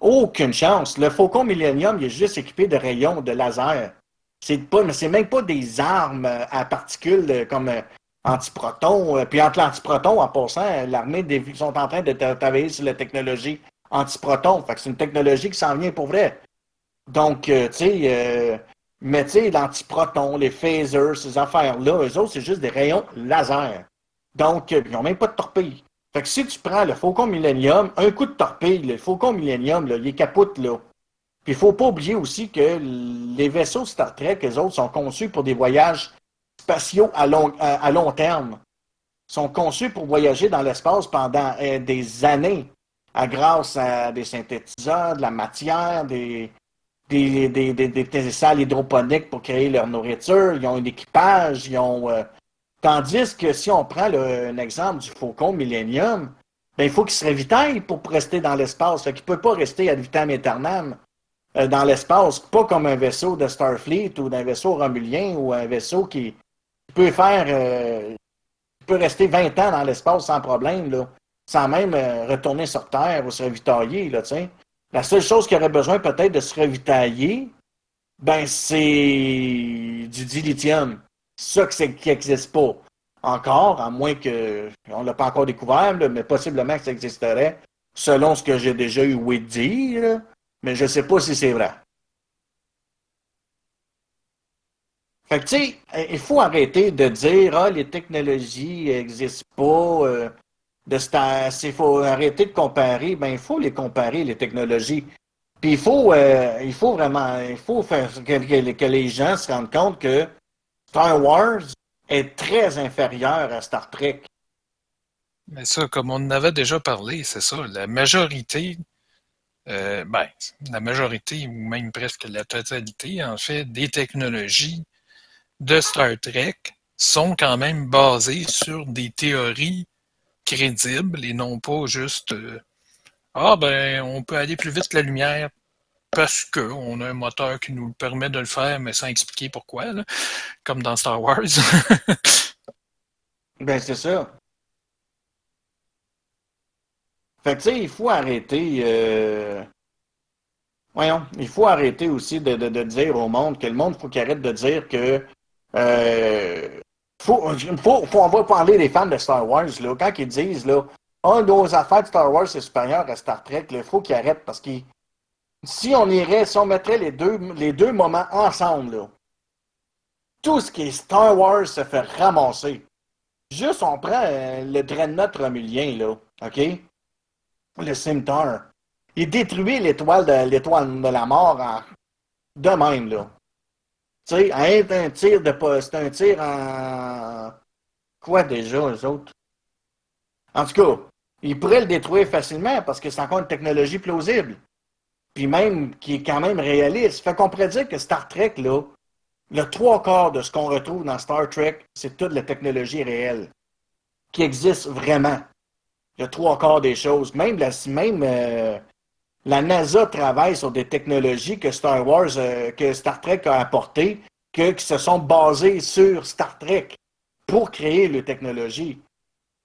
E: Aucune chance. Le Faucon Millennium, il est juste équipé de rayons, de laser. C'est pas, c'est même pas des armes à particules euh, comme euh, antiproton. Euh, puis entre l'antiproton, en passant, l'armée des, ils sont en train de travailler sur la technologie antiproton. Fait que c'est une technologie qui s'en vient pour vrai. Donc, tu sais, mais tu sais, l'antiproton, les phasers, ces affaires-là, eux autres, c'est juste des rayons laser. Donc, ils n'ont même pas de torpille. Fait que si tu prends le Faucon Millennium, un coup de torpille, le Faucon Millennium, il est capote là. Puis il faut pas oublier aussi que les vaisseaux Star Trek, les autres, sont conçus pour des voyages spatiaux à long, à, long terme. Sont conçus pour voyager dans l'espace pendant euh, des années, à grâce à des synthétiseurs, de la matière, des, des, des, salles hydroponiques pour créer leur nourriture. Ils ont un équipage, euh, Tandis que si on prend un exemple du Faucon Millennium, ben, il faut qu'il se ravitaille pour rester dans l'espace. Il ne peut pas rester ad vitam aeternam euh, dans l'espace, pas comme un vaisseau de Starfleet ou d'un vaisseau romulien ou un vaisseau qui peut faire euh, peut rester 20 ans dans l'espace sans problème, là, sans même euh, retourner sur Terre ou se ravitailler. Là, La seule chose qu'il aurait besoin peut-être de se ravitailler, ben, c'est du dilithium ça qui n'existe pas encore, à moins que on ne l'a pas encore découvert, mais possiblement que ça existerait, selon ce que j'ai déjà eu oui dire, mais je ne sais pas si c'est vrai. Fait que, tu sais, il faut arrêter de dire, ah, les technologies n'existent pas, euh, il faut arrêter de comparer. Ben, il faut les comparer, les technologies. Puis il faut, euh, il faut vraiment, il faut faire que les gens se rendent compte que Star Wars est très inférieur à Star Trek.
F: Mais ça, comme on en avait déjà parlé, c'est ça. La majorité, euh, ben, la majorité, ou même presque la totalité, en fait, des technologies de Star Trek sont quand même basées sur des théories crédibles et non pas juste euh, Ah ben on peut aller plus vite que la lumière parce qu'on a un moteur qui nous permet de le faire, mais sans expliquer pourquoi, comme dans Star Wars.
E: ben, c'est ça. Fait que, tu sais, il faut arrêter. Euh, voyons, il faut arrêter aussi de, dire au monde que le monde, faut qu'il arrête de dire que. Euh... Faut, faut, on va parler des fans de Star Wars, là, quand ils disent, là, oh, nos affaires de Star Wars, c'est supérieur à Star Trek, il faut qu'ils arrêtent parce qu'ils si on irait, si on mettrait les deux, les deux moments ensemble, tout ce qui est Star Wars se fait ramasser. Juste, on prend euh, le Dreadnought Romulien, là, OK? Le Scimitar. Il détruit l'étoile de, l'étoile de la mort en... de même, là. Un tir de c'est un tir en... Quoi déjà, les autres? En tout cas, il pourrait le détruire facilement parce que c'est encore une technologie plausible puis même qui est quand même réaliste. Fait qu'on pourrait dire que Star Trek, là, le trois quarts de ce qu'on retrouve dans Star Trek, c'est toute la technologie réelle qui existe vraiment. Le trois quarts des choses. Même, la, même euh, la NASA travaille sur des technologies que Star Wars, euh, que Star Trek a apportées, que, qui se sont basées sur Star Trek pour créer les technologies.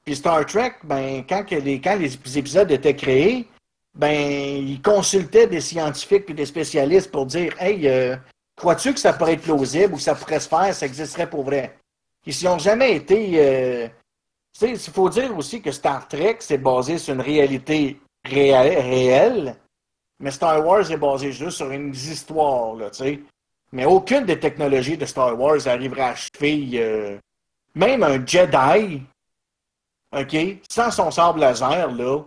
E: Puis Star Trek, ben, quand, les, épisodes étaient créés, ben, ils consultaient des scientifiques et des spécialistes pour dire Hey, euh, crois-tu que ça pourrait être plausible ou ça pourrait se faire, ça existerait pour vrai? Ils n'ont jamais été. Euh, il faut dire aussi que Star Trek, c'est basé sur une réalité réelle, mais Star Wars est basé juste sur une histoire, là, tu sais. Mais aucune des technologies de Star Wars arriverait à achever. Euh, même un Jedi, OK, sans son sable laser, là,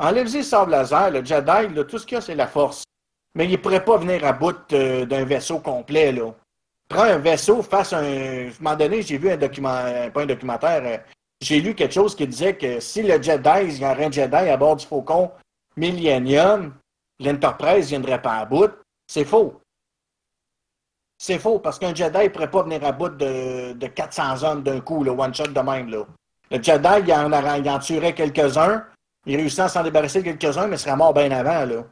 E: Enlève-y le sable laser, le Jedi, là, tout ce qu'il y a, c'est la force. Mais il ne pourrait pas venir à bout euh, d'un vaisseau complet. Là. Prends un vaisseau, fasse un. À un moment donné, j'ai vu un documentaire, pas un documentaire, j'ai lu quelque chose qui disait que si le Jedi, il y aurait un Jedi à bord du Faucon Millennium, l'Enterprise viendrait pas à bout. C'est faux. C'est faux, parce qu'un Jedi ne pourrait pas venir à bout de, de 400 hommes d'un coup, le one-shot de même. Là. Le Jedi, il en, il en tuerait quelques-uns, il réussit à s'en débarrasser quelques-uns, mais il serait mort bien avant. Là.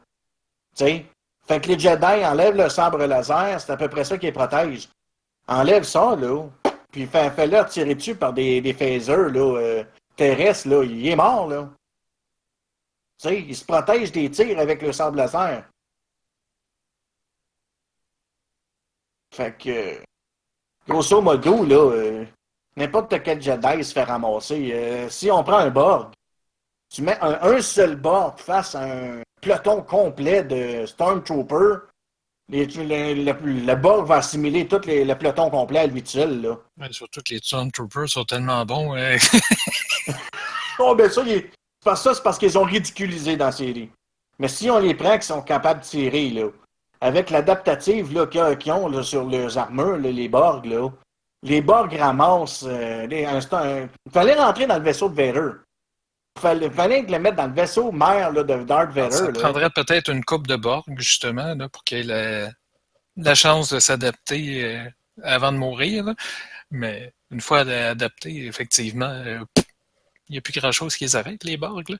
E: sais? Fait que les Jedi enlèvent le sabre laser, c'est à peu près ça qui les protège. Enlève ça, là, puis fais-le tirer dessus par des, des phasers là, euh, terrestres, là, il est mort, là. Tu sais, il se protège des tirs avec le sabre laser. Fait que, grosso modo, là, euh, n'importe quel Jedi se fait ramasser. Euh, si on prend un Borg, tu mets un, seul Borg face à un peloton complet de Stormtroopers, les, le, Borg va assimiler tout les, le peloton complet à lui seul. Là.
F: Ouais, surtout que les Stormtroopers sont tellement bons.
E: Oh, ben ça, ça c'est parce qu'ils ont ridiculisé dans la série. Mais si on les prend, qu'ils sont capables de tirer, là, avec l'adaptative qu'ils ont sur leurs armures, les Borg, là, les Borg ramassent. Euh, il fallait rentrer dans le vaisseau de Vader. Il fallait, fallait le mettre dans le vaisseau mère de Darth Vader. Ça
F: prendrait peut-être une coupe de Borg, justement, là, pour qu'il ait la, chance de s'adapter euh, avant de mourir. Mais une fois adapté, effectivement, euh, il n'y a plus grand-chose qui les arrête, les Borg.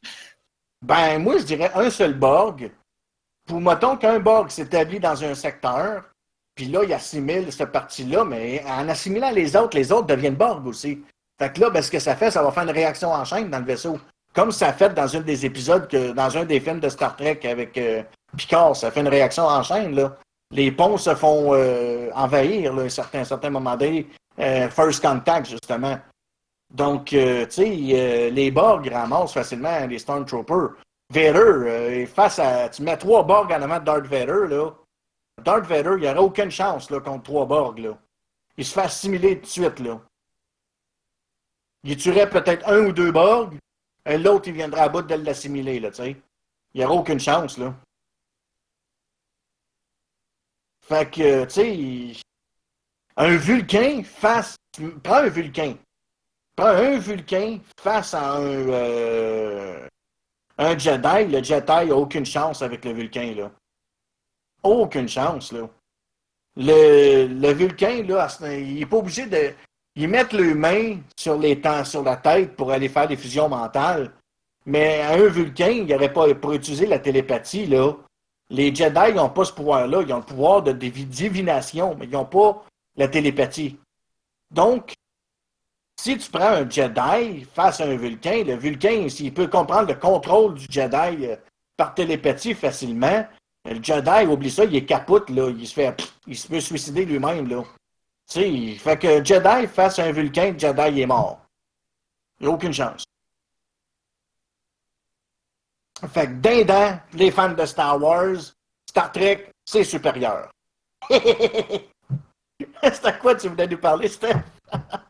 E: Ben, moi, je dirais un seul Borg pour, mettons qu'un Borg s'établit dans un secteur, puis là, il assimile cette partie-là, mais en assimilant les autres, les autres deviennent Borg aussi. Fait que là, ben, ce que ça fait, ça va faire une réaction en chaîne dans le vaisseau. Comme ça a fait dans un des épisodes, dans un des films de Star Trek avec euh, Picard, ça fait une réaction en chaîne. Les ponts se font euh, envahir à un certain, certain moment donné. Euh, first Contact, justement. Donc, tu sais, les Borg ramassent facilement les Stormtroopers. Vader, euh, face à. Tu mets trois Borg en avant de Darth Vader, là. Darth Vader, il n'aurait aucune chance là, contre trois Borg. Là. Il se fait assimiler tout de suite. Là. Il tuerait peut-être un ou deux Borg, et l'autre, il viendrait à bout de l'assimiler. Là, il n'y aurait aucune chance. Là. Fait que, tu sais, un Vulcain face. Prends un Vulcain. Prends un Vulcain face à un. Euh, Jedi, le Jedi n'a aucune chance avec le Vulcain, là. Aucune chance, là. Le, le Vulcain, là, il n'est pas obligé de. Ils mettent les mains sur, les temps, sur la tête pour aller faire des fusions mentales. Mais un Vulcain, il n'aurait pas pour utiliser la télépathie, là. Les Jedi n'ont pas ce pouvoir-là. Ils ont le pouvoir de divination, mais ils n'ont pas la télépathie. Donc, si tu prends un Jedi face à un Vulcain, le Vulcain, s'il peut comprendre le contrôle du Jedi euh, par télépathie facilement, le Jedi, oublie ça, il est capote, là. Il se fait. il se peut suicider lui-même, là. Tu sais, fait que Jedi face à un Vulcain, Jedi est mort. Il n'y a aucune chance. Fait que dindin, les fans de Star Wars, Star Trek, c'est supérieur. c'est à quoi tu voulais nous parler, Steph?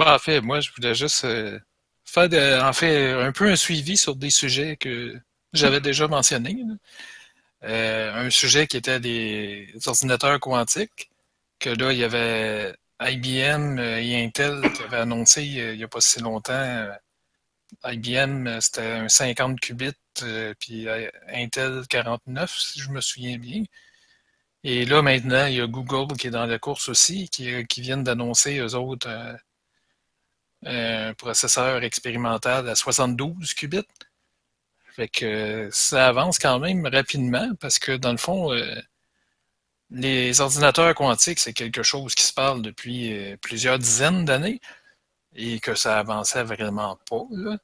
F: En fait, moi, je voulais juste euh, faire en fait un peu un suivi sur des sujets que j'avais déjà mentionnés. Euh, un sujet qui était des ordinateurs quantiques, que là, il y avait IBM et Intel qui avaient annoncé il n'y a pas si longtemps. IBM, c'était un 50 qubits, euh, puis Intel 49, si je me souviens bien. Et là, maintenant, il y a Google qui est dans la course aussi, qui, qui viennent d'annoncer, eux autres, un processeur expérimental à 72 qubits. Fait que ça avance quand même rapidement parce que dans le fond, euh, les ordinateurs quantiques, c'est quelque chose qui se parle depuis euh, plusieurs dizaines d'années et que ça avançait vraiment pas. Là,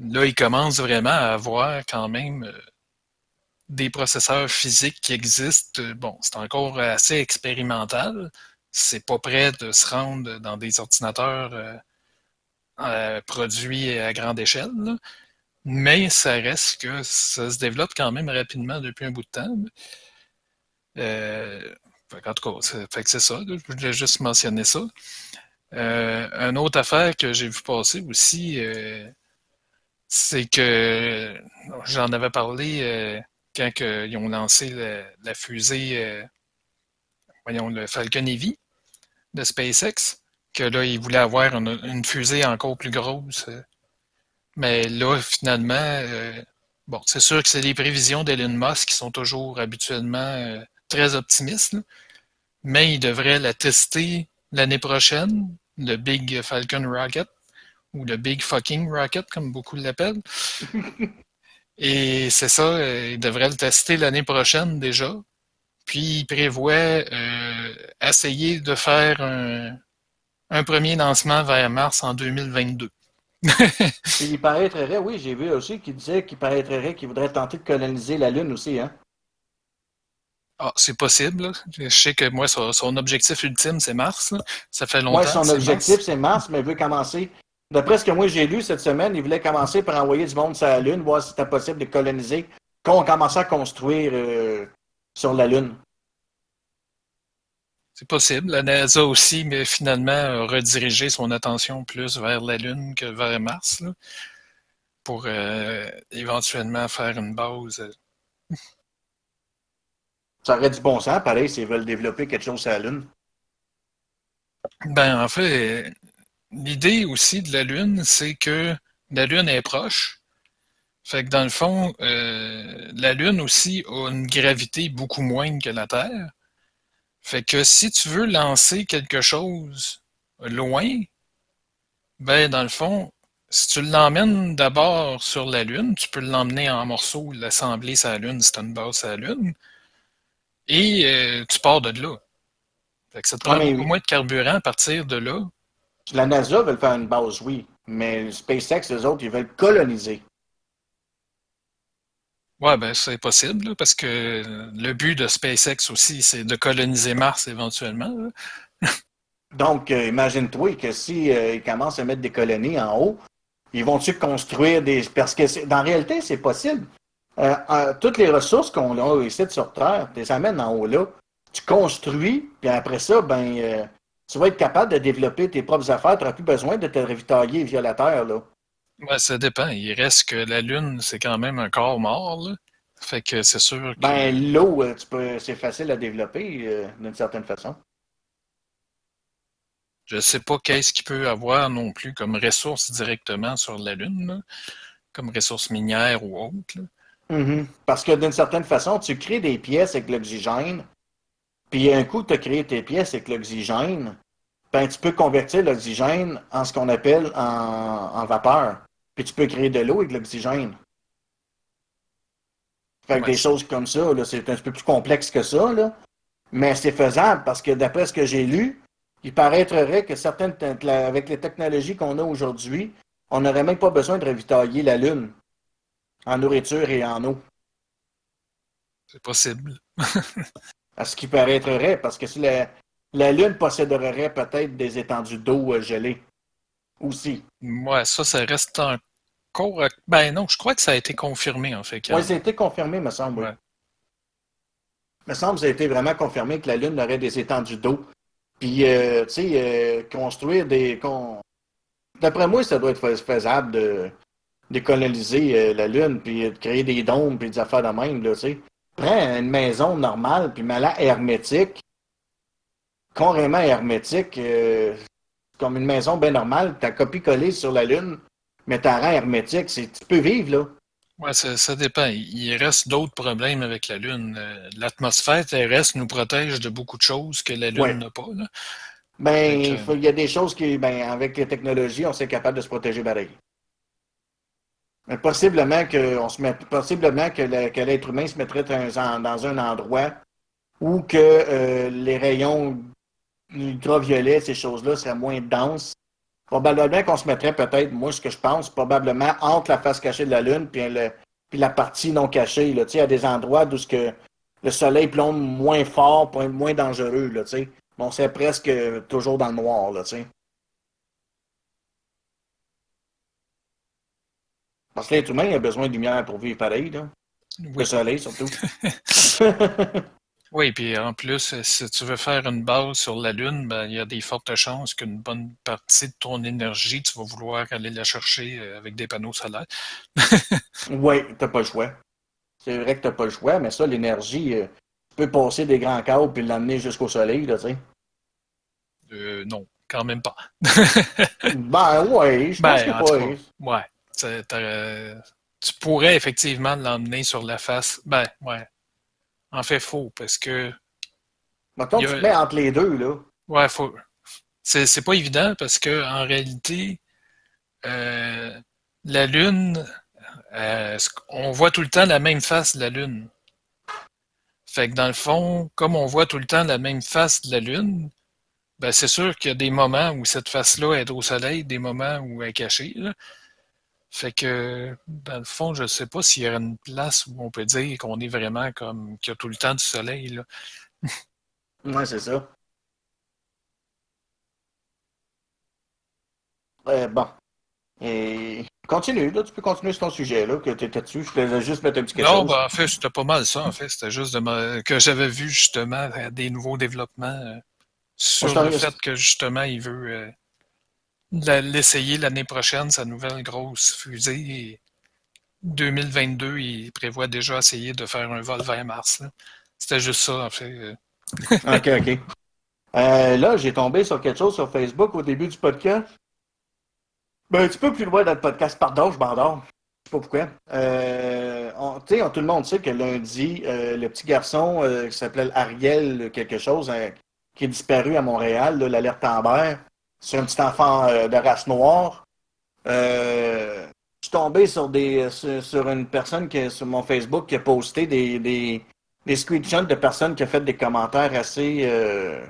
F: là ils commencent vraiment à avoir quand même euh, des processeurs physiques qui existent. Bon, c'est encore assez expérimental. C'est pas prêt de se rendre dans des ordinateurs euh, produit à grande échelle. Mais ça reste que ça se développe quand même rapidement depuis un bout de temps. Euh, en tout cas, c'est ça. je voulais juste mentionner ça. Euh, une autre affaire que j'ai vu passer aussi, c'est que j'en avais parlé quand ils ont lancé la, fusée, voyons, le Falcon Heavy de SpaceX que là, il voulait avoir une, une fusée encore plus grosse. Mais là, finalement, euh, bon, c'est sûr que c'est les prévisions d'Elon Musk qui sont toujours habituellement euh, très optimistes, là. mais il devrait la tester l'année prochaine, le Big Falcon Rocket, ou le Big Fucking Rocket, comme beaucoup l'appellent. Et c'est ça, euh, il devrait le tester l'année prochaine déjà. Puis il prévoit euh, essayer de faire un, un premier lancement vers mars en 2022.
E: Puis il paraîtrait, oui, j'ai vu aussi qu'il disait qu'il paraîtrait qu'il voudrait tenter de coloniser la Lune aussi, hein?
F: Ah, c'est possible. là. Je sais que moi, son, son objectif ultime, c'est Mars. là. Ça fait longtemps.
E: Ouais, son
F: c'est
E: objectif,
F: Mars.
E: c'est Mars, mais il veut commencer. D'après ce que moi j'ai lu cette semaine, il voulait commencer par envoyer du monde sur la Lune, voir si c'était possible de coloniser, qu'on commençait à construire euh, sur la Lune.
F: C'est possible. La NASA aussi, mais finalement, a redirigé son attention plus vers la Lune que vers Mars, là, pour euh, éventuellement faire une base. euh,
E: Ça aurait du bon sens, pareil, s'ils veulent développer quelque chose sur la Lune.
F: Ben, en fait, l'idée aussi de la Lune, c'est que la Lune est proche. Fait que dans le fond, euh, la Lune aussi a une gravité beaucoup moindre que la Terre. Fait que si tu veux lancer quelque chose loin, ben dans le fond, si tu l'emmènes d'abord sur la Lune, tu peux l'emmener en morceaux, l'assembler sur la Lune, si tu une base sur la Lune, et euh, tu pars de là. Fait que ça te prend
E: Ah, mais
F: beaucoup
E: oui.
F: moins de carburant à partir de là.
E: La NASA veut faire une base, oui, mais SpaceX, les autres, ils veulent coloniser.
F: Ouais, ben c'est possible, parce que le but de SpaceX aussi, c'est de coloniser Mars éventuellement.
E: Donc, euh, imagine-toi que si euh, commencent à mettre des colonies en haut, ils vont-tu construire des... Parce que dans réalité, c'est possible. Euh, toutes les ressources qu'on a ici sur Terre, tu les amènes en haut là, tu construis, puis après ça, ben, tu vas être capable de développer tes propres affaires, tu n'auras plus besoin de te ravitailler via la Terre. Là.
F: Ouais, ça dépend. Il reste que la Lune, c'est quand même un corps mort, là. Fait que c'est sûr que.
E: Ben, l'eau, euh, c'est facile à développer euh, d'une certaine façon.
F: Je sais pas qu'est-ce qu'il peut avoir non plus comme ressources directement sur la Lune, là, comme ressources minières ou autres. là.
E: Mhm. Parce que d'une certaine façon, tu crées des pièces avec l'oxygène, puis un coup tu as créé tes pièces avec l'oxygène, ben, tu peux convertir l'oxygène en ce qu'on appelle en, en vapeur. Puis tu peux créer de l'eau avec l'oxygène. Fait que
F: Ouais.
E: des choses comme ça, là, c'est un peu plus complexe que ça, là. mais c'est faisable parce que d'après ce que j'ai lu, il paraîtrait que certaines, avec les technologies qu'on a aujourd'hui, on n'aurait même pas besoin de ravitailler la Lune en nourriture et en eau.
F: C'est possible.
E: À ce qui paraîtrait, parce que si la, la Lune posséderait peut-être des étendues d'eau euh, gelées aussi.
F: Ouais, ça, ça reste encore. Ben non, je crois que ça a été confirmé, en fait.
E: Oui, ça a été confirmé, me semble. oui.
F: Ouais.
E: Me semble que ça a été vraiment confirmé que la Lune aurait des étendues d'eau. Puis, euh, tu sais, euh, construire des. con- D'après moi, ça doit être fais- faisable de, de coloniser euh, la Lune, puis de créer des dômes, puis des affaires de même, là, tu sais. Prends une maison normale, puis mets-la hermétique, carrément hermétique, euh, comme une maison bien normale, ta copie collée sur la Lune, mais ta rang hermétique, c'est tu peux vivre, là.
F: Ouais, ça, ça dépend. Il reste d'autres problèmes avec la Lune. Euh, L'atmosphère terrestre nous protège de beaucoup de choses que la Lune
E: Ouais.
F: n'a pas. Là.
E: Ben, il y a des choses qui, ben, avec les technologies, on s'est capable de se protéger pareil. Mais possiblement que, on se met, possiblement que le- que l'être humain se mettrait dans un, dans un endroit où que euh, les rayons ultraviolets, ces choses-là, seraient moins denses. Probablement qu'on se mettrait peut-être, moi, ce que je pense, probablement entre la face cachée de la Lune puis, le- puis la partie non cachée. Là, des endroits où ce que le soleil plombe moins fort pour être moins dangereux. Là, tu sais. Bon, c'est presque toujours dans le noir, là. Parce que l'être humain a besoin de lumière pour vivre pareil, là. Le soleil, surtout.
F: Oui, puis en plus, euh, si tu veux faire une base sur la Lune, ben, il y a des fortes chances qu'une bonne partie de ton énergie, tu vas vouloir aller la chercher euh, avec des panneaux solaires.
E: oui, t'as pas le choix. C'est vrai que t'as pas le choix, mais ça, l'énergie, euh, tu peux passer des grands câbles puis l'amener jusqu'au soleil, là, tu sais.
F: Euh, non. quand même pas.
E: Ben ouais, je pense
F: Ben, en
E: que pas.
F: cas, ouais. Tu pourrais effectivement l'emmener sur la face. Ben, ouais. En fait, faux, parce que. Y
E: tu te mets entre les deux, là.
F: Ouais, faut. C'est c'est pas évident parce que en réalité, euh, la Lune, euh, on voit tout le temps la même face de la Lune. Fait que dans le fond, comme on voit tout le temps la même face de la Lune, ben c'est sûr qu'il y a des moments où cette face-là est au soleil, des moments où elle est cachée. là. Fait que, dans le fond, je sais pas s'il y aurait une place où on peut dire qu'on est vraiment comme qu'il y a tout le temps du soleil. Là.
E: Ouais, c'est ça. Euh, bon. Et continue, là, tu peux continuer sur ton sujet, là, que tu étais dessus. Je voulais juste mettre un petit quelque
F: Non,
E: chose.
F: ben, en fait, c'était pas mal ça. En fait, c'était juste de que j'avais vu justement euh, des nouveaux développements euh, sur le fait que justement, il veut euh, l'essayer l'année prochaine, sa nouvelle grosse fusée. Et 2022, il prévoit déjà essayer de faire un vol vers Mars. C'était juste ça, en fait. euh.
E: OK, OK. Euh, là, j'ai tombé sur quelque chose sur Facebook au début du podcast. Ben, un petit peu plus loin dans le podcast. Pardon, je m'endors. Je sais pas pourquoi. Euh, tout le monde sait que lundi, le petit garçon qui s'appelait Ariel quelque chose, qui est disparu à Montréal, l'alerte Amber, c'est un petit enfant euh, de race noire. Euh, je suis tombé sur, des, sur, une personne qui, sur mon Facebook qui a posté des, des, des screenshots de personnes qui ont fait des commentaires assez, euh,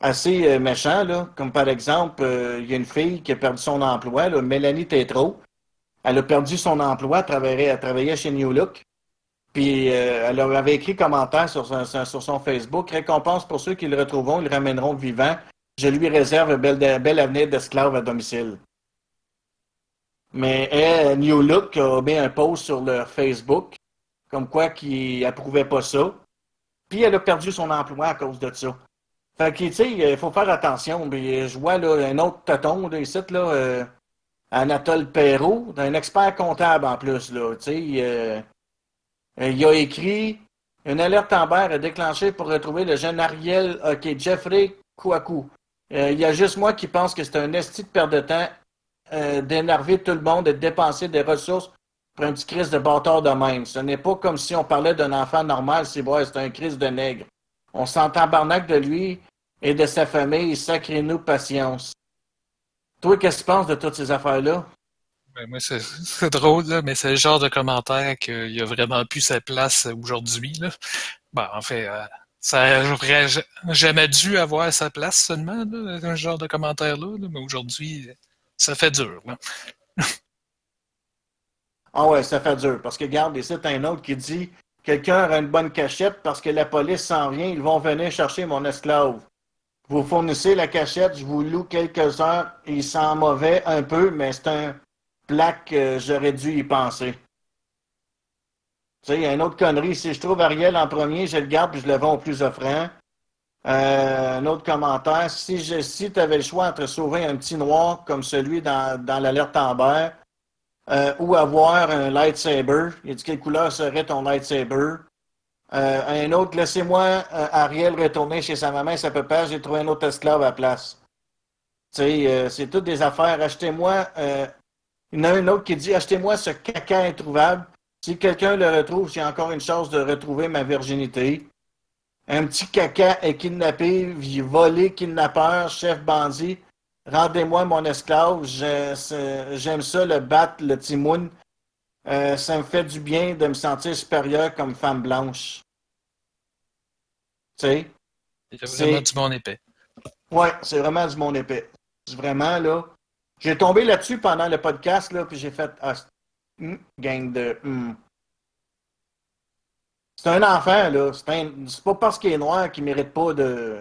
E: assez euh, méchants. Là. Comme par exemple, euh, il y a une fille qui a perdu son emploi, là, Mélanie Tétrault. Elle a perdu son emploi, elle travaillait, elle travaillait chez New Look. Puis euh, elle avait écrit commentaire sur son, sur son Facebook Récompense pour ceux qui le retrouveront, ils le ramèneront vivant. Je lui réserve un bel, avenir d'esclave à domicile. Mais New Look a mis un post sur leur Facebook comme quoi qu'il approuvait pas ça. Puis elle a perdu son emploi à cause de ça. Fait que, il faut faire attention. Je vois là, un autre tonton là, ici, là, euh, Anatole Perrault, un expert comptable en plus. Là, euh, il a écrit une alerte Amber est déclenchée pour retrouver le jeune Ariel, ok, Jeffrey Kouakou. Euh, il y a juste moi qui pense que c'est un esti de perte de temps euh, d'énerver tout le monde et de dépenser des ressources pour un petit crise de bâtard de même. Ce n'est pas comme si on parlait d'un enfant normal, c'est vrai, c'est un crise de nègre. On s'entend barnac de lui et de sa famille, sacrez-nous patience. Toi, qu'est-ce que tu penses de toutes ces affaires-là?
F: Ben, moi, c'est drôle, mais c'est le genre de commentaire qu'il a vraiment plus sa place aujourd'hui. Ben, en fait, euh, ça aurait ja- jamais dû avoir sa place seulement, là, un genre de commentaire-là, là, mais aujourd'hui, ça fait dur.
E: Ah ouais, ça fait dur. Parce que, regarde, ici, t'as un autre qui dit Quelqu'un aura une bonne cachette parce que la police s'en vient, ils vont venir chercher mon esclave. Vous fournissez la cachette, je vous loue quelques heures. Il sent mauvais un peu, mais c'est un plaque que j'aurais dû y penser. Il y a une autre connerie. Si je trouve Ariel en premier, je le garde puis je le vends au plus offrant. Euh, un autre commentaire. Si, si tu avais le choix entre sauver un petit noir comme celui dans, dans l'alerte Amber euh, ou avoir un lightsaber, il dit quelle couleur serait ton lightsaber? Euh, un autre, laissez-moi euh, Ariel retourner chez sa maman et sa papa, j'ai trouvé un autre esclave à la place. C'est toutes des affaires. Achetez-moi. il y en a un autre qui dit Achetez-moi ce caca introuvable. Si quelqu'un le retrouve, j'ai encore une chance de retrouver ma virginité. Un petit caca est kidnappé, volé, kidnappeur, chef bandit. Rendez-moi mon esclave. J'aime ça, le battre, le timoun. Euh, ça me fait du bien de me sentir supérieur comme femme blanche. Tu sais? C'est-
F: vraiment du bon épais.
E: Ouais, c'est vraiment du mon épais. Vraiment, là. J'ai tombé là-dessus pendant le podcast, là, puis j'ai fait. Ah, hum, gang de. hum. C'est un enfant, là. C'est un- pas parce qu'il est noir qu'il mérite pas de.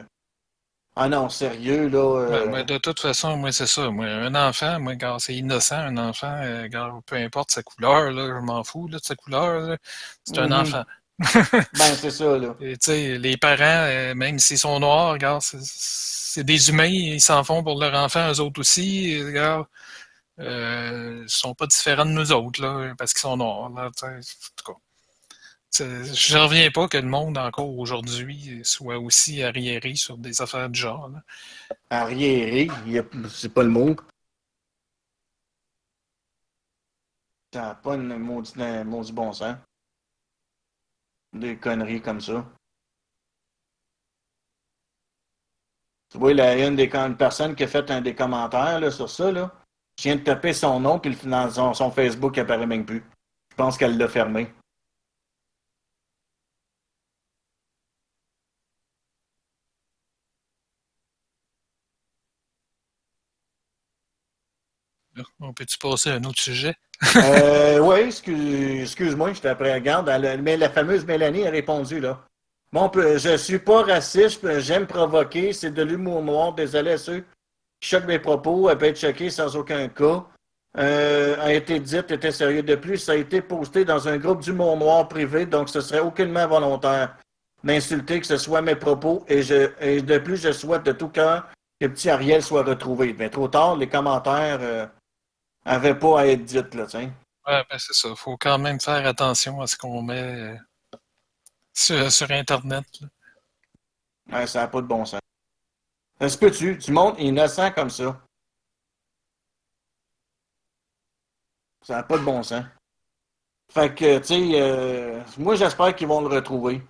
E: Ah non, sérieux, là. euh,
F: Ben, de toute façon, moi, c'est ça. Moi, un enfant, moi, quand c'est innocent, un enfant, euh, quand- peu importe sa couleur, là, je m'en fous là, de sa couleur. là. C'est un
E: Mhm.
F: enfant.
E: Ben, c'est ça, là.
F: Et, tu sais, les parents, euh, même s'ils sont noirs, regarde, c'est- des humains, ils s'en font pour leur enfant, eux autres aussi. regarde, euh, sont pas différents de nous autres, là, parce qu'ils sont noirs. En tout cas. Je reviens pas que le monde, encore aujourd'hui, soit aussi arriéré sur des affaires du genre. là.
E: Arriéré, c'est pas le mot. Ça n'a pas maudit, un maudit bon sens. Des conneries comme ça. Tu vois, il y a une, des, une personne qui a fait un des commentaires là, sur ça. Là. Je viens de taper son nom, puis dans son, son Facebook, il apparaît même plus. Je pense qu'elle l'a fermé.
F: On peut-tu passer à un autre sujet?
E: Euh, oui, excuse, excuse-moi, je après regarde. elle- mais la fameuse Mélanie a répondu, là. Bon, je suis pas raciste, j'aime provoquer, c'est de l'humour noir, désolé à ceux qui choquent mes propos, elle peut être choquée sans aucun cas. Euh, a été dite, était sérieux. De plus, ça a été posté dans un groupe d'humour noir privé, donc ce serait aucunement volontaire d'insulter que ce soit mes propos, et, je, et de plus, je souhaite de tout cœur que petit Ariel soit retrouvé. Mais trop tard, les commentaires euh, avaient pas à être dits, là, tiens.
F: Ouais, ben c'est ça. faut quand même faire attention à ce qu'on met euh, sur, sur Internet. là.
E: Ouais, ça n'a pas de bon sens. Ça se peut-tu? Du monde innocent comme ça. Ça n'a pas de bon sens. Fait que, tu sais, euh, moi, j'espère qu'ils vont le retrouver.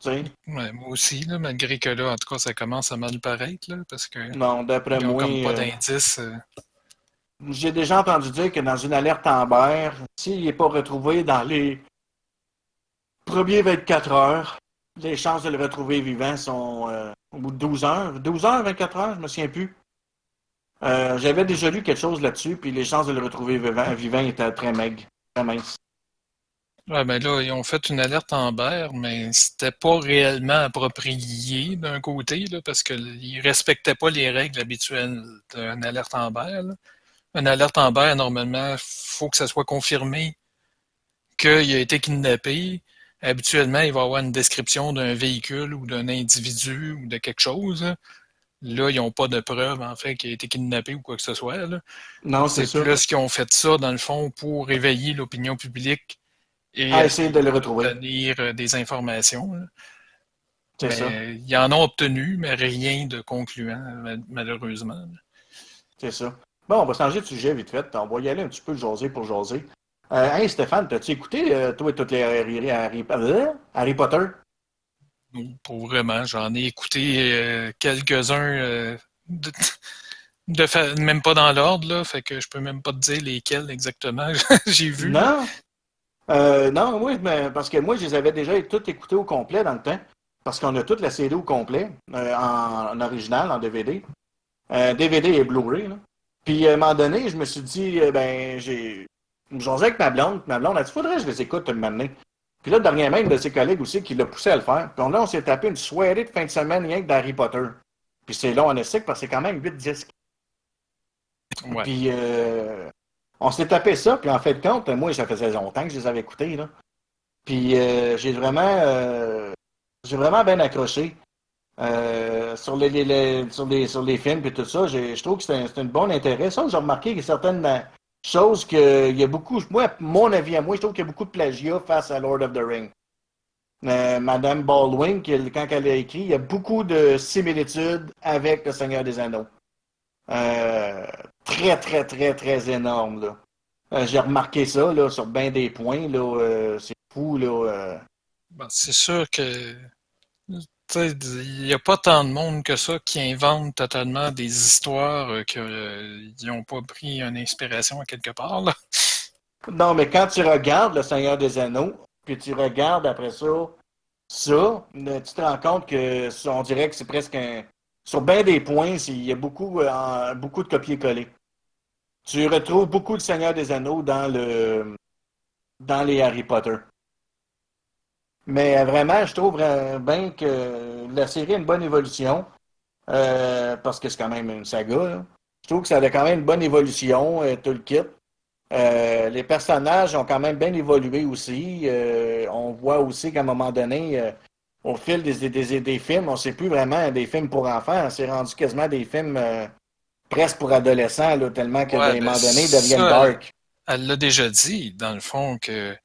E: Tu?
F: Ouais, moi aussi, là, malgré que là, en tout cas, ça commence à mal paraître, là, parce que
E: Non, d'après moi,
F: comme pas
E: euh,
F: d'indice. euh,
E: j'ai déjà entendu dire que dans une alerte Amber, s'il n'est pas retrouvé dans les premiers 24 heures, les chances de le retrouver vivant sont euh, au bout de 12 heures. 12 heures, 24 heures, je me souviens plus. Euh, J'avais déjà lu quelque chose là-dessus, puis les chances de le retrouver vivant, étaient très maigres, très minces.
F: Ouais, ben là, ils ont fait une alerte Amber, mais c'était pas réellement approprié d'un côté, là, parce qu'ils respectaient pas les règles habituelles d'une alerte Amber. là. Une alerte Amber, normalement, faut que ça soit confirmé qu'il a été kidnappé. Habituellement, il va y avoir une description d'un véhicule ou d'un individu ou de quelque chose. là. Ils n'ont pas de preuve, en fait, qu'il a été kidnappé ou quoi que ce soit. là.
E: Non, c'est
F: C'est
E: ça.
F: plus qu'ils ont fait ça, dans le fond, pour éveiller l'opinion publique et
E: À essayer de retrouver.
F: obtenir euh, des informations.
E: C'est ça.
F: Ils en ont obtenu, mais rien de concluant, mal- malheureusement.
E: C'est ça. Bon, on va changer de sujet vite fait. On va y aller un petit peu jaser pour jaser. Euh, hey Stéphane, t'as-tu écouté, euh, toi, toutes les Harry, Harry- euh, Harry Potter?
F: Non, Pour vraiment, j'en ai écouté euh, quelques-uns, de, de fa- même pas dans l'ordre, là, fait que je peux même pas te dire lesquels exactement j'ai vu.
E: Non? Non, oui, mais parce que moi, je les avais déjà tout écoutés au complet dans le temps. Parce qu'on a toute la série au complet, en, en original, en DVD. DVD et Blu-ray. là. Puis à un moment donné, je me suis dit, ben, j'ai. J'osais avec ma blonde. Ma blonde a dit, faudrait que je les écoute une matinée. Puis là, dernièrement, une de ses collègues aussi qui l'a poussé à le faire. Puis là, on s'est tapé une soirée de fin de semaine rien que d'Harry Potter. Puis c'est long en essic parce que c'est quand même 8 disques.
F: Ouais.
E: Puis euh, on s'est tapé ça, puis en fait de compte, moi, ça faisait longtemps que je les avais écoutés, là. Puis euh, j'ai vraiment euh, j'ai vraiment bien accroché. Euh, sur les, les- les- sur les sur les films et tout ça, je trouve que c'est un, un bon intérêt. Ça, j'ai remarqué a certaines choses que il y a beaucoup. Moi, mon avis à moi, je trouve qu'il y a beaucoup de plagiat face à Lord of the Rings. Euh, Madame Baldwin, quand elle a écrit, il y a beaucoup de similitudes avec le Seigneur des Anneaux. Euh, très, très, très, très énorme. Euh, J'ai remarqué ça là, sur bien des points. Là, c'est fou. Là.
F: Ben, c'est sûr que il n'y a pas tant de monde que ça qui invente totalement des histoires euh, qu'ils n'ont pas pris une inspiration à quelque part. Là.
E: Non, mais quand tu regardes le Seigneur des Anneaux, puis tu regardes après ça, ça, tu te rends compte que on dirait que c'est presque un. Sur bien des points, il y a beaucoup, euh, beaucoup de copier-coller. Tu retrouves beaucoup de Seigneur des Anneaux dans le dans les Harry Potter. Mais vraiment, je trouve euh, bien que la série a une bonne évolution. euh, parce que c'est quand même une saga. là. Je trouve que ça a quand même une bonne évolution, euh, tout le kit. Euh, les personnages ont quand même bien évolué aussi. On voit aussi qu'à un moment donné, au fil des, des, des films, on ne sait plus vraiment des films pour enfants. C'est rendu quasiment des films presque pour adolescents, là, tellement que
F: Ouais,
E: à un moment donné, ils deviennent dark.
F: Elle l'a déjà dit, dans le fond, que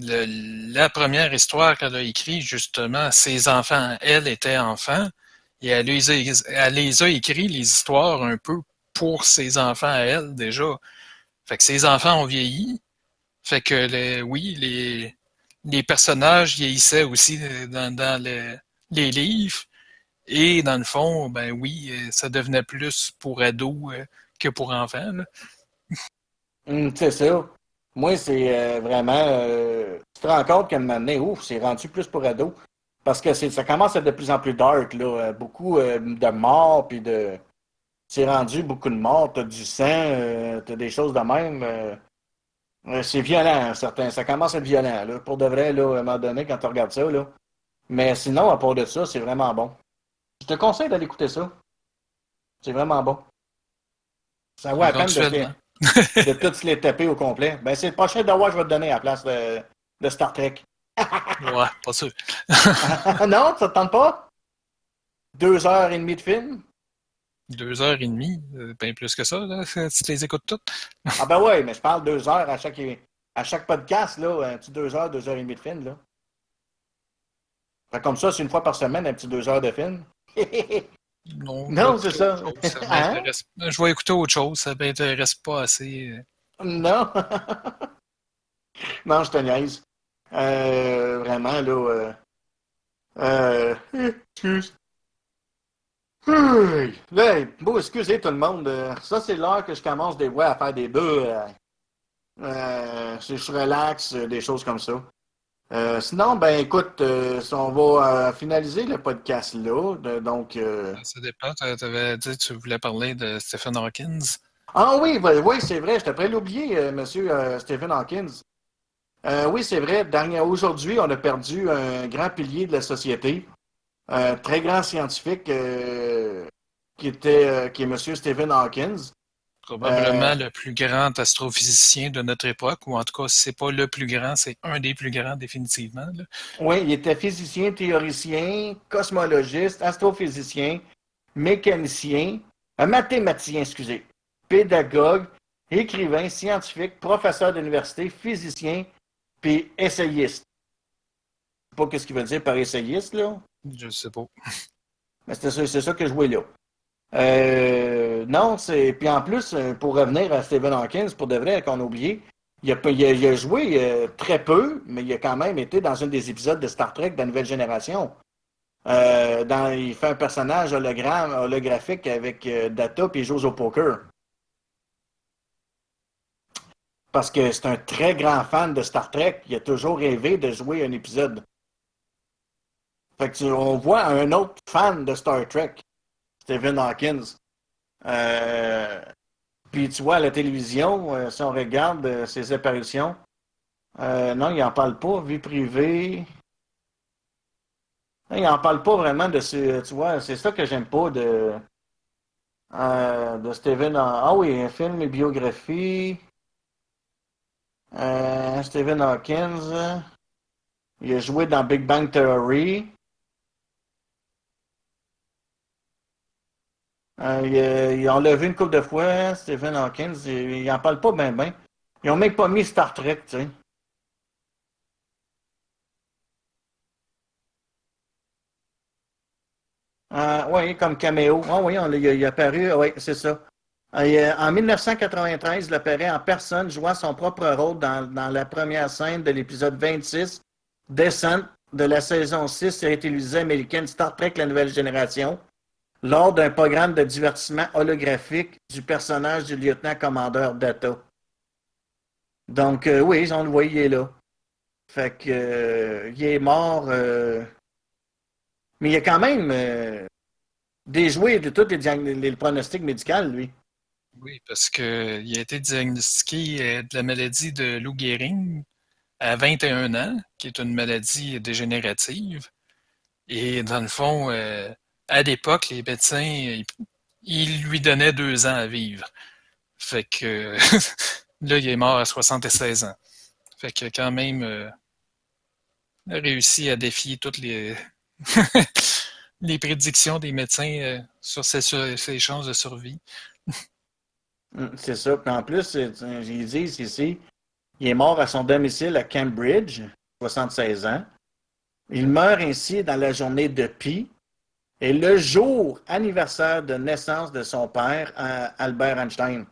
F: la première histoire qu'elle a écrite, justement, ses enfants, elle était enfant, et elle les, a, elle les écrit, les histoires, un peu pour ses enfants à elle, déjà. Fait que ses enfants ont vieilli. Fait que, les- oui, les, les personnages vieillissaient aussi euh, dans, dans le- les livres. Et dans le fond, ben oui, euh, ça devenait plus pour ados euh, que pour enfants.
E: Hum, c'est ça. Moi, c'est euh, vraiment. euh, tu te rends compte qu'à un moment donné, ouf, c'est rendu plus pour ados. Parce que ça commence à être de plus en plus dark, là. Euh, Beaucoup de morts, puis de. C'est rendu beaucoup de morts, t'as du sang, t'as des choses de même. c'est violent, certain. Ça commence à être violent, là. Pour de vrai, là, à un moment donné, quand tu regardes ça, là. Mais sinon, à part de ça, c'est vraiment bon. Je te conseille d'aller écouter ça. C'est vraiment bon. Ça vaut la peine de. de tous les taper au complet. Ben, c'est le prochain devoir que je vais te donner à la place de, de Star Trek.
F: Ouais, pas sûr.
E: non, ça te tente pas? Deux heures et demie de film?
F: Deux heures et demie, euh, bien plus que ça, là, si tu les écoutes toutes.
E: Ah ben ouais, mais je parle deux heures à chaque, à chaque podcast, là, un petit deux heures, deux heures et demie de film, là. Comme ça, c'est une fois par semaine, un petit deux heures de film.
F: Non,
E: c'est ça.
F: autre chose, ça
E: Hein?
F: Je vais écouter autre chose, ça m'intéresse pas assez.
E: non. non, je te niaise. Euh, vraiment, là. Euh, euh, excuse. Hum, Là, bon, excusez tout le monde. euh, Ça, c'est l'heure que je commence des voix à faire des bœufs. Je relaxe, des choses comme ça. Euh, sinon, ben écoute, euh, on va euh, finaliser le podcast là. de- donc, euh,
F: Ça dépend. Tu avais dit que tu voulais parler de Stephen Hawkins.
E: Ah oui, oui, oui, c'est vrai. Je t'ai l'oublier, monsieur Stephen Hawkins. Oui, c'est vrai. Dernier- Aujourd'hui, on a perdu un grand pilier de la société, un très grand scientifique qui était qui est monsieur Stephen Hawkins.
F: Probablement
E: Euh,
F: le plus grand astrophysicien de notre époque, ou en tout cas, c'est pas le plus grand, c'est un des plus grands définitivement. là.
E: Oui, il était physicien, théoricien, cosmologiste, astrophysicien, mécanicien, un mathématicien, excusez, pédagogue, écrivain, scientifique, professeur d'université, physicien, puis essayiste. Je sais pas qu'est-ce qu'il veut dire par essayiste, là.
F: Je sais pas.
E: Mais c'est ça, c'est ça que je vois là. Euh, non, c'est. Puis en plus, euh, pour revenir à Stephen Hawkins, pour de vrai, qu'on a oublié, il a, joué euh, très peu, mais il a quand même été dans un des épisodes de Star Trek de la nouvelle génération. Euh, dans, il fait un personnage hologramme, holographique avec euh, Data puis il joue au poker. Parce que c'est un très grand fan de Star Trek. Il a toujours rêvé de jouer un épisode. Fait que tu- on voit un autre fan de Star Trek, Stephen Hawkins. Euh, puis tu vois à la télévision, euh, si on regarde euh, ses apparitions, non, il n'en parle pas, vie privée. Il n'en parle pas vraiment de ce. Tu vois, c'est ça que j'aime pas de. de Stephen. Ah oui, un film et biographie. Stephen Hawkins. Il a joué dans Big Bang Theory. Euh, il, a- l'a une couple de fois, Stephen Hawkins. Il, il en parle pas bien, bien. Ils ont même pas mis Star Trek, tu sais. oui, comme caméo. Ah oui, l'a- il, il apparu, oui, c'est ça. Euh, il a- en 1993, il apparaît en personne, jouant son propre rôle dans, la première scène de l'épisode 26, Descent, de la saison 6 série télévisée américaine Star Trek La Nouvelle Génération, lors d'un programme de divertissement holographique du personnage du lieutenant-commandeur Data. Donc, euh, oui, on le voit, là. Fait que, euh, il est mort. euh, Mais il a quand même euh, déjoué de tous les, les pronostics lui.
F: Oui, parce qu'il a été diagnostiqué de la maladie de Lou Gehrig à 21 ans, qui est une maladie dégénérative. Et dans le fond, à l'époque, les médecins, ils, ils lui donnaient deux ans à vivre. Fait que là, il est mort à 76 ans. Fait que quand même euh, réussi à défier toutes les, les prédictions des médecins euh, sur ses, sur ses chances de survie.
E: Mm, C'est ça. Puis en plus, ils disent ici Il est mort à son domicile à Cambridge, 76 ans. Il meurt ainsi dans la journée de Pi et le jour anniversaire de naissance de son père, euh, Albert Einstein.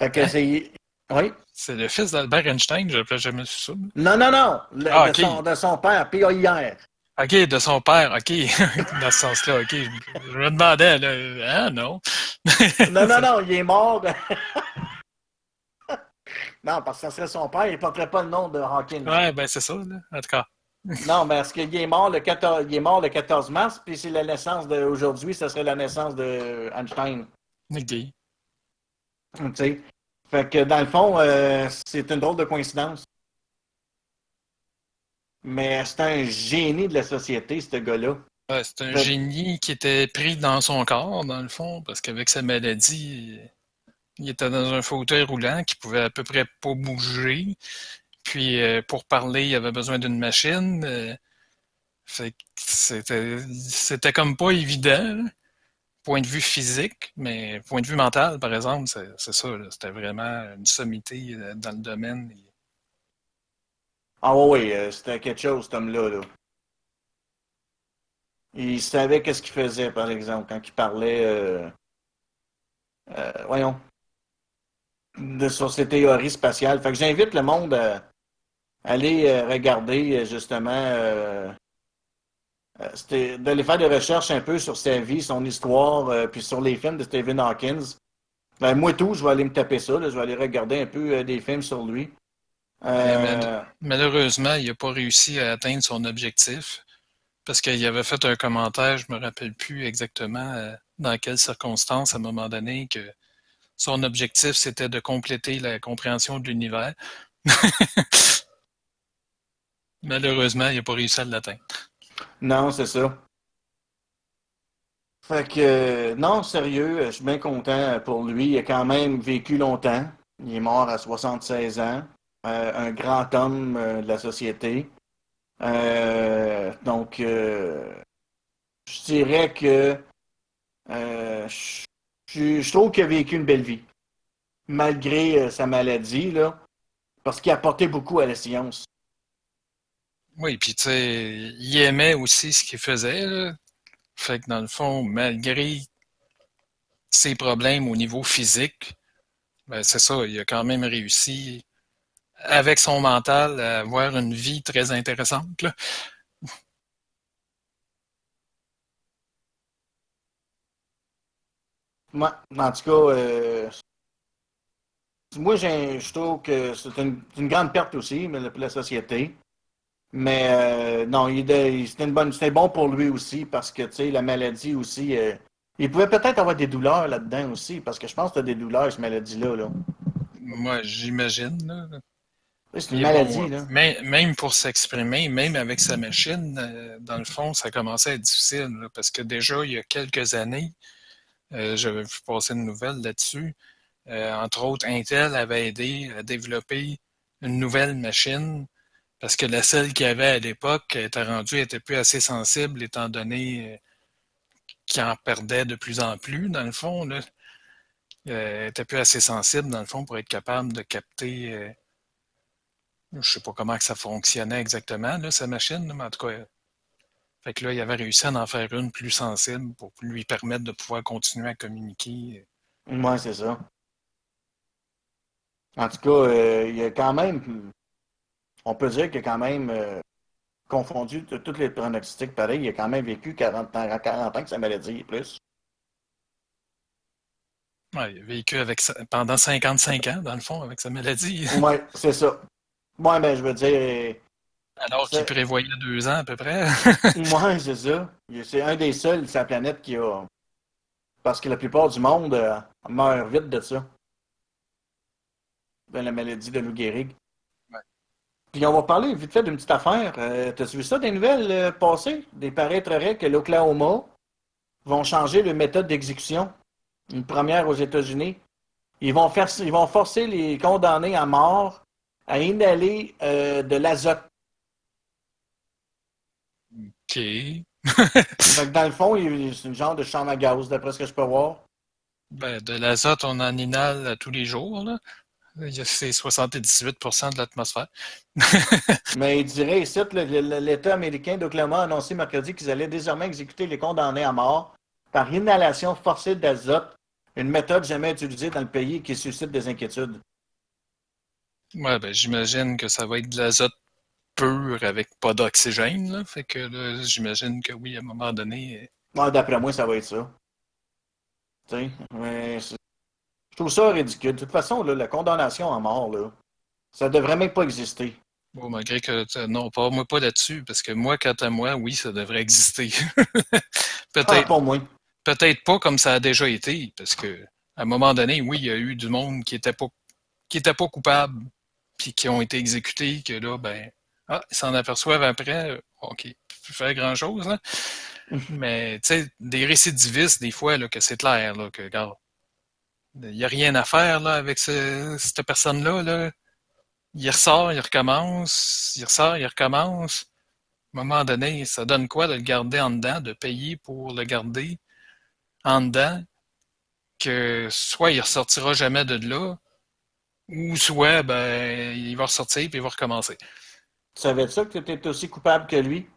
E: Fait que
F: Hein?
E: c'est. Oui?
F: C'est le fils d'Albert Einstein, je n'ai jamais su ça.
E: Non, non, non. le-
F: Ah,
E: de, son, de son père, P.A.I.R.
F: OK, de son père, OK. Dans ce sens-là, OK. Je, me demandais, là, ah non?
E: Non, non, non, il est mort. non, parce que ça serait son père, il ne porterait pas le nom de Hawkins.
F: Ouais, ben c'est ça, là. En tout cas.
E: Non, mais parce qu'il est mort le 14, il est mort le 14 mars, puis c'est la naissance d'aujourd'hui, ça serait la naissance de Einstein.
F: OK.
E: Tu sais. Fait que dans le fond, euh, c'est une drôle de coïncidence. Mais c'est un génie de la société, ce gars-là.
F: Ouais, c'est un
E: Fait-
F: génie qui était pris dans son corps, dans le fond, parce qu'avec sa maladie, il était dans un fauteuil roulant qui pouvait à peu près pas bouger. Puis euh, pour parler, il avait besoin d'une machine. euh, fait c'était c'était comme pas évident, point de vue physique, mais point de vue mental, par exemple, c'est ça. C'était vraiment une sommité euh, dans le domaine.
E: Ah oui, oui, c'était quelque chose, cet homme-là. Là. Il savait qu'est-ce qu'il faisait, par exemple, quand il parlait, voyons, de sur ses théories spatiales. Fait que j'invite le monde à aller euh, regarder, euh, justement, euh, d'aller faire des recherches un peu sur sa vie, son histoire, puis sur les films de Stephen Hawkins. Ben, moi, tout, je vais aller me taper ça. là. je vais aller regarder un peu des films sur lui.
F: Malheureusement, il n'a pas réussi à atteindre son objectif parce qu'il avait fait un commentaire, je me rappelle plus exactement dans quelles circonstances, à un moment donné, que son objectif, c'était de compléter la compréhension de l'univers. Malheureusement, il n'a pas réussi à l'atteindre.
E: Non, c'est ça. Fait que, non, sérieux, je suis bien content pour lui. Il a quand même vécu longtemps. Il est mort à 76 ans. Euh, un grand homme euh, de la société. Euh, donc, je dirais que je, je- trouve qu'il a vécu une belle vie. Malgré sa maladie. Parce qu'il a apporté beaucoup à la science.
F: Oui, puis tu sais, il aimait aussi ce qu'il faisait. Fait que dans le fond, malgré ses problèmes au niveau physique, ben c'est ça, il a quand même réussi avec son mental à avoir une vie très intéressante.
E: Moi, en tout cas, euh, moi, je trouve que c'est une, une grande perte aussi mais pour la société. Mais euh, non, il, c'était bon pour lui aussi parce que, tu sais, la maladie aussi, euh, il pouvait peut-être avoir des douleurs là-dedans aussi parce que je pense que tu as des douleurs, cette maladie-là. Là.
F: Moi, j'imagine. là.
E: C'est une maladie,
F: bon,
E: là.
F: Même, même pour s'exprimer, même avec sa machine, euh, dans le fond, ça commençait à être difficile. là, parce que déjà, il y a quelques années, j'avais vu passer une nouvelle là-dessus. Entre autres, Intel avait aidé à développer une nouvelle machine parce que la celle qu'il y avait à l'époque était rendue, était plus assez sensible étant donné euh, qu'il en perdait de plus en plus, dans le fond. Là. Euh, était plus assez sensible, dans le fond, pour être capable de capter. euh, je sais pas comment que ça fonctionnait exactement, là, sa machine, mais en tout cas, fait que là, il avait réussi à en faire une plus sensible pour lui permettre de pouvoir continuer à communiquer.
E: Moi, c'est ça. En tout cas, il y a quand même, on peut dire qu'il a quand même euh, confondu t- tous les pronostics pareil. Il a quand même vécu 40 ans, 40 ans que sa maladie et plus.
F: Ouais, il a vécu avec pendant 55 ans, dans le fond, avec sa maladie,
E: Oui, c'est ça. Moi, ben, je veux dire,
F: alors qu'il prévoyait deux ans à peu près.
E: moi, c'est ça. C'est un des seuls de sa planète qui a. Parce que la plupart du monde euh, meurt vite de ça. De la maladie de Lou Gehrig. Puis on va parler vite fait d'une petite affaire. Euh, T'as-tu vu ça des nouvelles euh, passées? Des paraîtrerait que l'Oklahoma vont changer de méthode d'exécution. Une première aux États-Unis. Ils vont faire ils vont forcer les condamnés à mort à inhaler euh, de l'azote.
F: OK.
E: Que dans le fond, il- c'est une genre de chambre à gaz, d'après ce que je peux voir.
F: Ben, de l'azote, on en inhale tous les jours, là. C'est 78% de l'atmosphère.
E: Mais il dirait ici, l'État américain d'Oklahoma a annoncé mercredi qu'ils allaient désormais exécuter les condamnés à mort par inhalation forcée d'azote, une méthode jamais utilisée dans le pays qui suscite des inquiétudes.
F: Ouais, ben, j'imagine que ça va être de l'azote pur avec pas d'oxygène. là. Fait que là, j'imagine que oui, à un moment donné.
E: Ouais, D'après moi, ça va être ça. Tu sais, mais trouve ça ridicule. De toute façon, là, la condamnation à mort, là, ça devrait même pas exister.
F: Bon, malgré que non, pas moi pas là-dessus, parce que moi, quant à moi, oui, ça devrait exister.
E: Ah,
F: Peut-être
E: pour moi.
F: peut-être pas comme ça a déjà été, parce que à un moment donné, oui, il y a eu du monde qui était pas qui était pas coupable, puis qui ont été exécutés, que là, ben, ah, ils s'en aperçoivent après, euh, ok, plus faire grand chose, là. Mais tu sais, des récidivistes, des fois, là, que c'est clair, là, que regarde, il n'y a rien à faire là avec ce- cette personne-là, là. Il ressort, il recommence, il ressort, il recommence. À un moment donné, ça donne quoi de le garder en dedans, de payer pour le garder en dedans, que soit il ressortira jamais de là, ou soit ben il va ressortir puis il va recommencer.
E: Tu savais ça que tu étais aussi coupable que lui?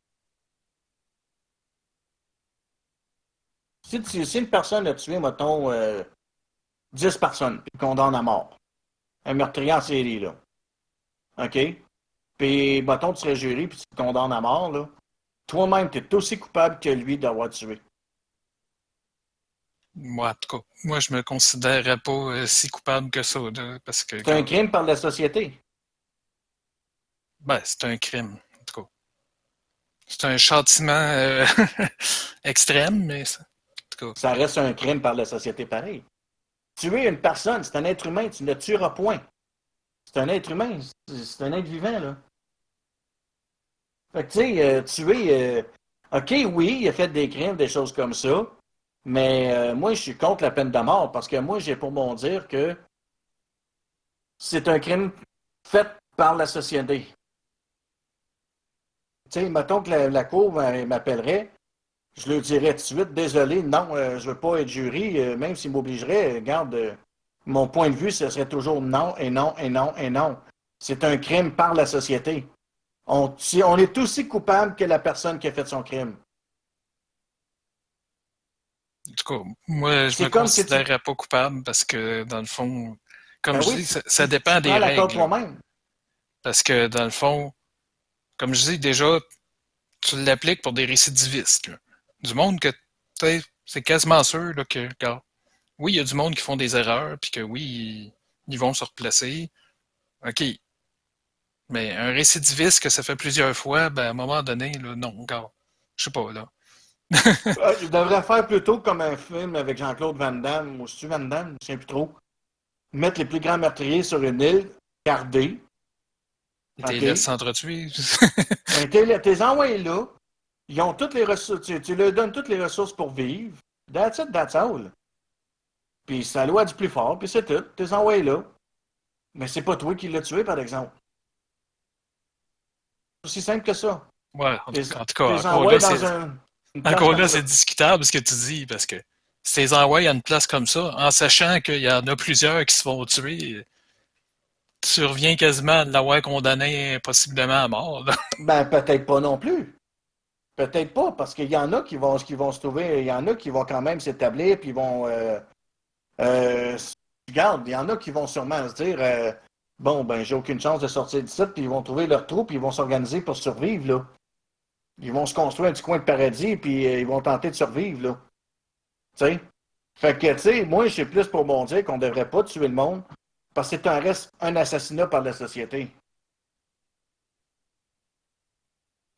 E: Si une personne a tué, mettons, euh, 10 personnes, puis condamne à mort, un meurtrier en série, là, OK? Puis, mettons, tu serais juré, puis tu te condamnes à mort, là, toi-même, tu es aussi coupable que lui d'avoir tué.
F: Moi, en tout cas, moi je me considérerais pas euh, si coupable que ça, là, parce que
E: C'est un crime par la société.
F: ben, c'est un crime, en tout cas. C'est un châtiment euh, extrême, mais ça- en tout cas.
E: Ça reste un crime par la société pareil. Tuer une personne, c'est un être humain, tu ne le tueras point. C'est un être humain, c'est un être vivant, là. Fait que, tu sais, euh, tuer, euh, OK, oui, il a fait des crimes, des choses comme ça, mais euh, moi, je suis contre la peine de mort parce que moi, j'ai pour mon dire que c'est un crime fait par la société. Tu sais, mettons que la, cour m'appellerait, je leur dirais tout de suite, désolé, non, euh, je veux pas être jury, euh, même s'ils m'obligeraient, euh, garde, euh, mon point de vue, ce serait toujours non, et non, et non, et non. C'est un crime par la société. On, si- on est aussi coupable que la personne qui a fait son crime.
F: En tout cas, moi, je
E: C'est
F: me
E: comme si tu-
F: considérerais pas coupable parce que, dans le fond, comme
E: Ben
F: je
E: oui,
F: dis, ça, ça dépend
E: tu
F: des règles. Parce que, dans le fond, comme je dis déjà, tu l'appliques pour des récidivistes. là. Du monde que, tu sais, c'est quasiment sûr là, que, regarde, oui, il y a du monde qui font des erreurs, puis que oui, ils, ils vont se replacer. OK. Mais un récidiviste que ça fait plusieurs fois, ben, à un moment donné, là, non, regarde, je sais pas, là.
E: Euh, Je devrais faire plutôt comme un film avec Jean-Claude Van Damme, ou c'est-tu Van Damme, je ne sais plus trop. Mettre les plus grands meurtriers sur une île, garder.
F: Ils te
E: OK.
F: laissent s'entretuer.
E: Ben, t'es, t'es envoyés là. Ils ont toutes les ressources. Tu, tu leur donnes toutes les ressources pour vivre. That's it, that's all. Puis c'est la loi du plus fort, puis c'est tout. T'es envoyés là. Mais c'est pas toi qui l'as tué, par exemple. C'est aussi simple que ça.
F: ouais, en, tout- en tout cas, encore là,
E: dans
F: c'est.
E: un.
F: Encore là, c'est discutable ce que tu dis, parce que si les envoies à une place comme ça, en sachant qu'il y en a plusieurs qui se font tuer, tu reviens quasiment à l'avoir condamné possiblement à mort. là.
E: Ben, peut-être pas non plus. Peut-être pas, parce qu'il y en a qui vont, se trouver, il y en a qui vont quand même s'établir, puis ils vont. Euh, euh, il y en a qui vont sûrement se dire euh, Bon, ben, j'ai aucune chance de sortir d'ici, puis ils vont trouver leur trou, puis ils vont s'organiser pour survivre, là. Ils vont se construire un petit coin de paradis, puis euh, ils vont tenter de survivre, là. Tu sais? Fait que, tu sais, moi, je suis plus pour mon dire qu'on devrait pas tuer le monde, parce que c'est un reste un assassinat par la société.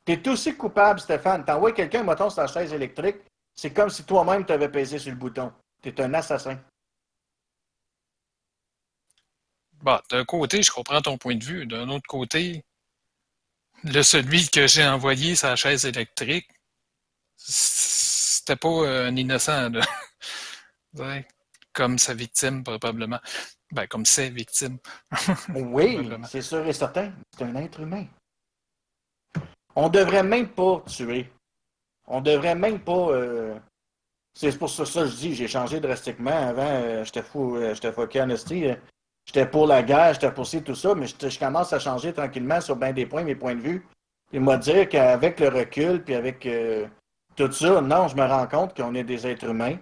E: T'es aussi coupable, Stéphane. T'envoies quelqu'un, mettons, sur la chaise électrique, c'est comme si toi-même t'avais pesé sur le bouton. T'es un assassin.
F: Bon, d'un côté, je comprends ton point de vue. D'un autre côté, le celui que j'ai envoyé sa chaise électrique, c'était pas un innocent, là. Ouais, Comme sa victime, probablement. Ben, comme ses victimes.
E: Oui, c'est sûr et certain. C'est un être humain. On devrait même pas tuer. On devrait même pas. euh, C'est pour ça que je dis, j'ai changé drastiquement. Avant, euh, j'étais fou, euh, j'étais fucké en esti, euh, j'étais pour la guerre, j'étais pour ci, tout ça, mais je, commence à changer tranquillement sur bien des points, mes points de vue. Et moi dire qu'avec le recul, puis avec tout ça, non, je me rends compte qu'on est des êtres humains.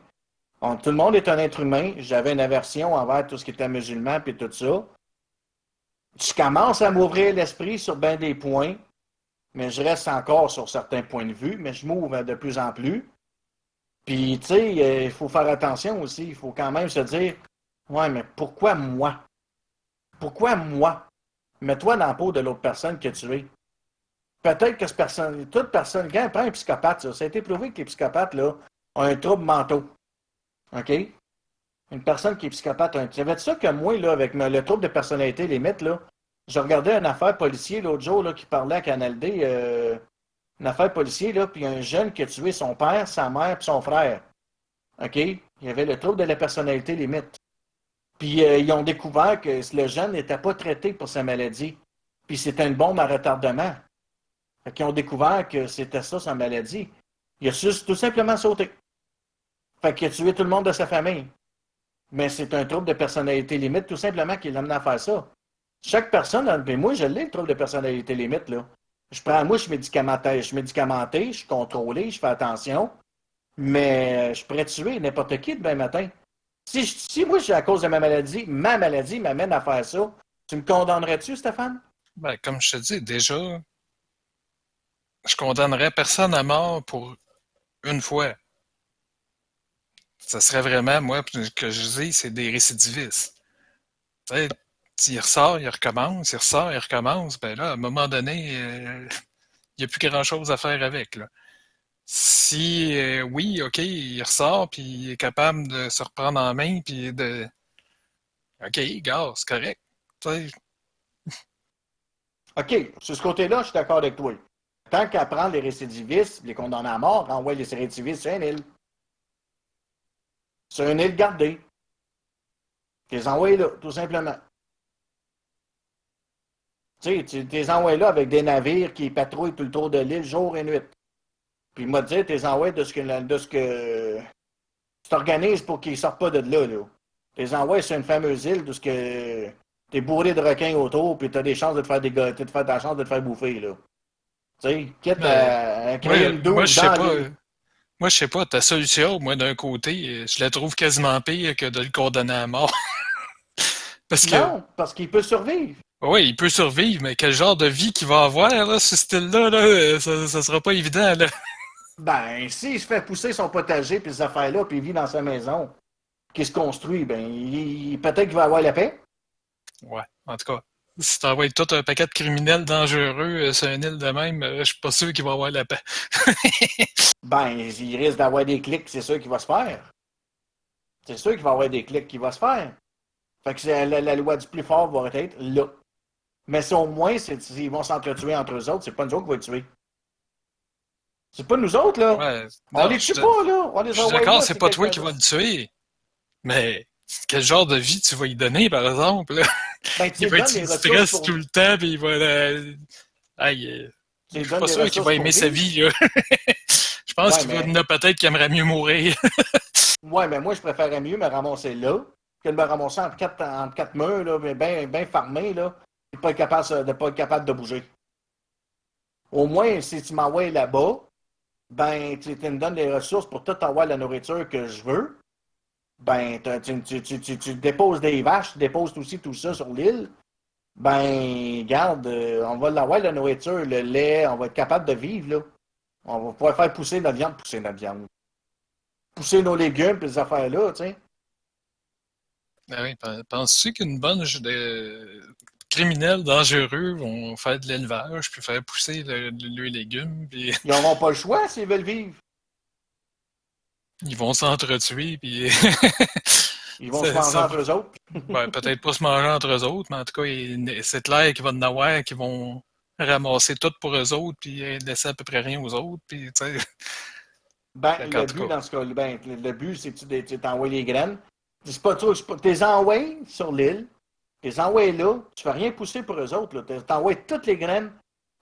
E: Tout le monde est un être humain. J'avais une aversion envers tout ce qui était musulman, puis tout ça. Je commence à m'ouvrir l'esprit sur bien des points, mais je reste encore sur certains points de vue, mais je m'ouvre de plus en plus. Puis, tu sais, euh, il faut faire attention aussi. Il faut quand même se dire Ouais, mais pourquoi moi? Pourquoi moi? Mets-toi dans la peau de l'autre personne que tu es. Peut-être que cette personne, toute personne, quand prend un psychopathe, ça, a été prouvé que les psychopathes là, ont un trouble mentaux. OK? Une personne qui est psychopathe, un... ça veut dire que moi, là, avec le trouble de personnalité limite, là, je regardais une affaire policier l'autre jour là, qui parlait à Canal D, euh, une affaire policier, là, puis un jeune qui a tué son père, sa mère et son frère. OK? Il y avait le trouble de la personnalité limite. Puis euh, ils ont découvert que le jeune n'était pas traité pour sa maladie. Puis c'était une bombe à retardement. Fait ont découvert que c'était ça sa maladie. Il a juste tout simplement sauté. Fait qu'il a tué tout le monde de sa famille. Mais c'est un trouble de personnalité limite, tout simplement, qui l'amène à faire ça. Chaque personne, mais moi, je l'ai, le trouble de personnalité limite, là. Je prends, moi, je suis médicamenté, je suis médicamenté, je suis contrôlé, je fais attention, mais euh, je pourrais tuer n'importe qui demain matin. Si, je- si moi, à cause de ma maladie, ma maladie m'amène à faire ça, tu me condamnerais-tu, Stéphane?
F: Ben, comme je te dis, déjà, je condamnerais personne à mort pour une fois. Ça serait vraiment, moi, que je dis, c'est des récidivistes. Il ressort, il recommence, il ressort, il recommence, ben là, à un moment donné, euh, il n'y a plus grand-chose à faire avec, là. Si, euh, oui, OK, il ressort, puis il est capable de se reprendre en main, puis de... OK, gars, c'est correct.
E: OK, sur ce côté-là, je suis d'accord avec toi. Tant qu'à prendre les récidivistes, les condamnés à mort, envoie les récidivistes sur une île. Sur une île gardée. Les envoies là, tout simplement. Tu sais, tu les envoies là avec des navires qui patrouillent tout le tour de l'île jour et nuit. Puis, moi, dire, tu les envoies de ce que, de ce que tu t'organises pour qu'ils ne sortent pas de là, là. Tu les envoies sur une fameuse île de ce que t'es bourré de requins autour, puis t'as des chances de te faire des gars, de te faire ta chance de te faire bouffer, là. Tu sais, quitte à, à créer une douche
F: moi, je sais
E: dans
F: pas. Moi, je sais pas. Ta solution, moi, d'un côté, je la trouve quasiment pire que de le condamner à mort. Parce que,
E: Non, parce qu'il peut survivre.
F: Oui, il peut survivre, mais quel genre de vie qu'il va avoir, là, ce style-là, là, euh, ça, ça sera pas évident, là.
E: Ben, s'il se fait pousser son potager puis ces affaires-là, puis il vit dans sa maison, qui se construit, ben, il- peut-être qu'il va avoir la paix.
F: Ouais, en tout cas. Si t'envoies tout un paquet de criminels dangereux euh, sur une île de même, euh, je suis pas sûr qu'il va avoir la paix.
E: Ben, il risque d'avoir des clics, c'est sûr qu'il va se faire. C'est sûr qu'il va avoir des clics qui va se faire. Fait que la, la loi du plus fort va être là. Mais si au moins, s'ils vont s'entretuer entre eux autres, c'est pas nous autres qui va les tuer. C'est pas nous autres, là.
F: Ouais,
E: On
F: non,
E: les tue pas, là. On les
F: Je suis d'accord, c'est pas toi qui vas le tuer. Mais quel genre de vie tu vas y donner, par exemple? là?
E: Ben,
F: Il va être stress
E: pour-
F: tout le temps, puis il va. euh, Aïe, euh, je suis pas sûr qu'il va aimer sa vie, là. Je pense
E: Ouais,
F: qu'il va
E: mais-
F: en a peut-être qu'il aimerait mieux mourir.
E: Ouais, mais moi, je préférerais mieux me ramasser là que de me ramasser entre quatre, entre quatre murs, là, bien ben farmé, là, et pas être capable de pas être capable de bouger. Au moins, si tu m'envoies là-bas, ben, tu, me donnes les ressources pour tout avoir la nourriture que je veux. Ben, tu, déposes des vaches, tu déposes aussi tout ça sur l'île. Ben, garde, euh, on va l'avoir, la nourriture, le lait, on va être capable de vivre, là. On va pouvoir faire pousser notre viande, pousser notre viande pousser nos légumes et ces affaires-là, tu sais.
F: Ah oui, pen- penses-tu qu'une de criminels dangereux vont faire de l'élevage, puis faire pousser le- le- leurs légumes, puis
E: Ils n'auront pas le choix s'ils veulent vivre.
F: ils vont s'entretuer, puis
E: Ils vont se manger
F: ça-
E: entre eux autres.
F: peut-être pas se manger entre eux autres, mais en tout cas, c'est clair qu'il va y en avoir qui vont ramasser tout pour eux autres, puis laisser à peu près rien aux autres, puis tu sais.
E: Ben, le but, dans ce cas ben, le, but, c'est que tu t'envoies les graines. C'est pas tu les envoies sur l'île, les envoies là, tu fais rien pousser pour eux autres. Tu envoies toutes les graines,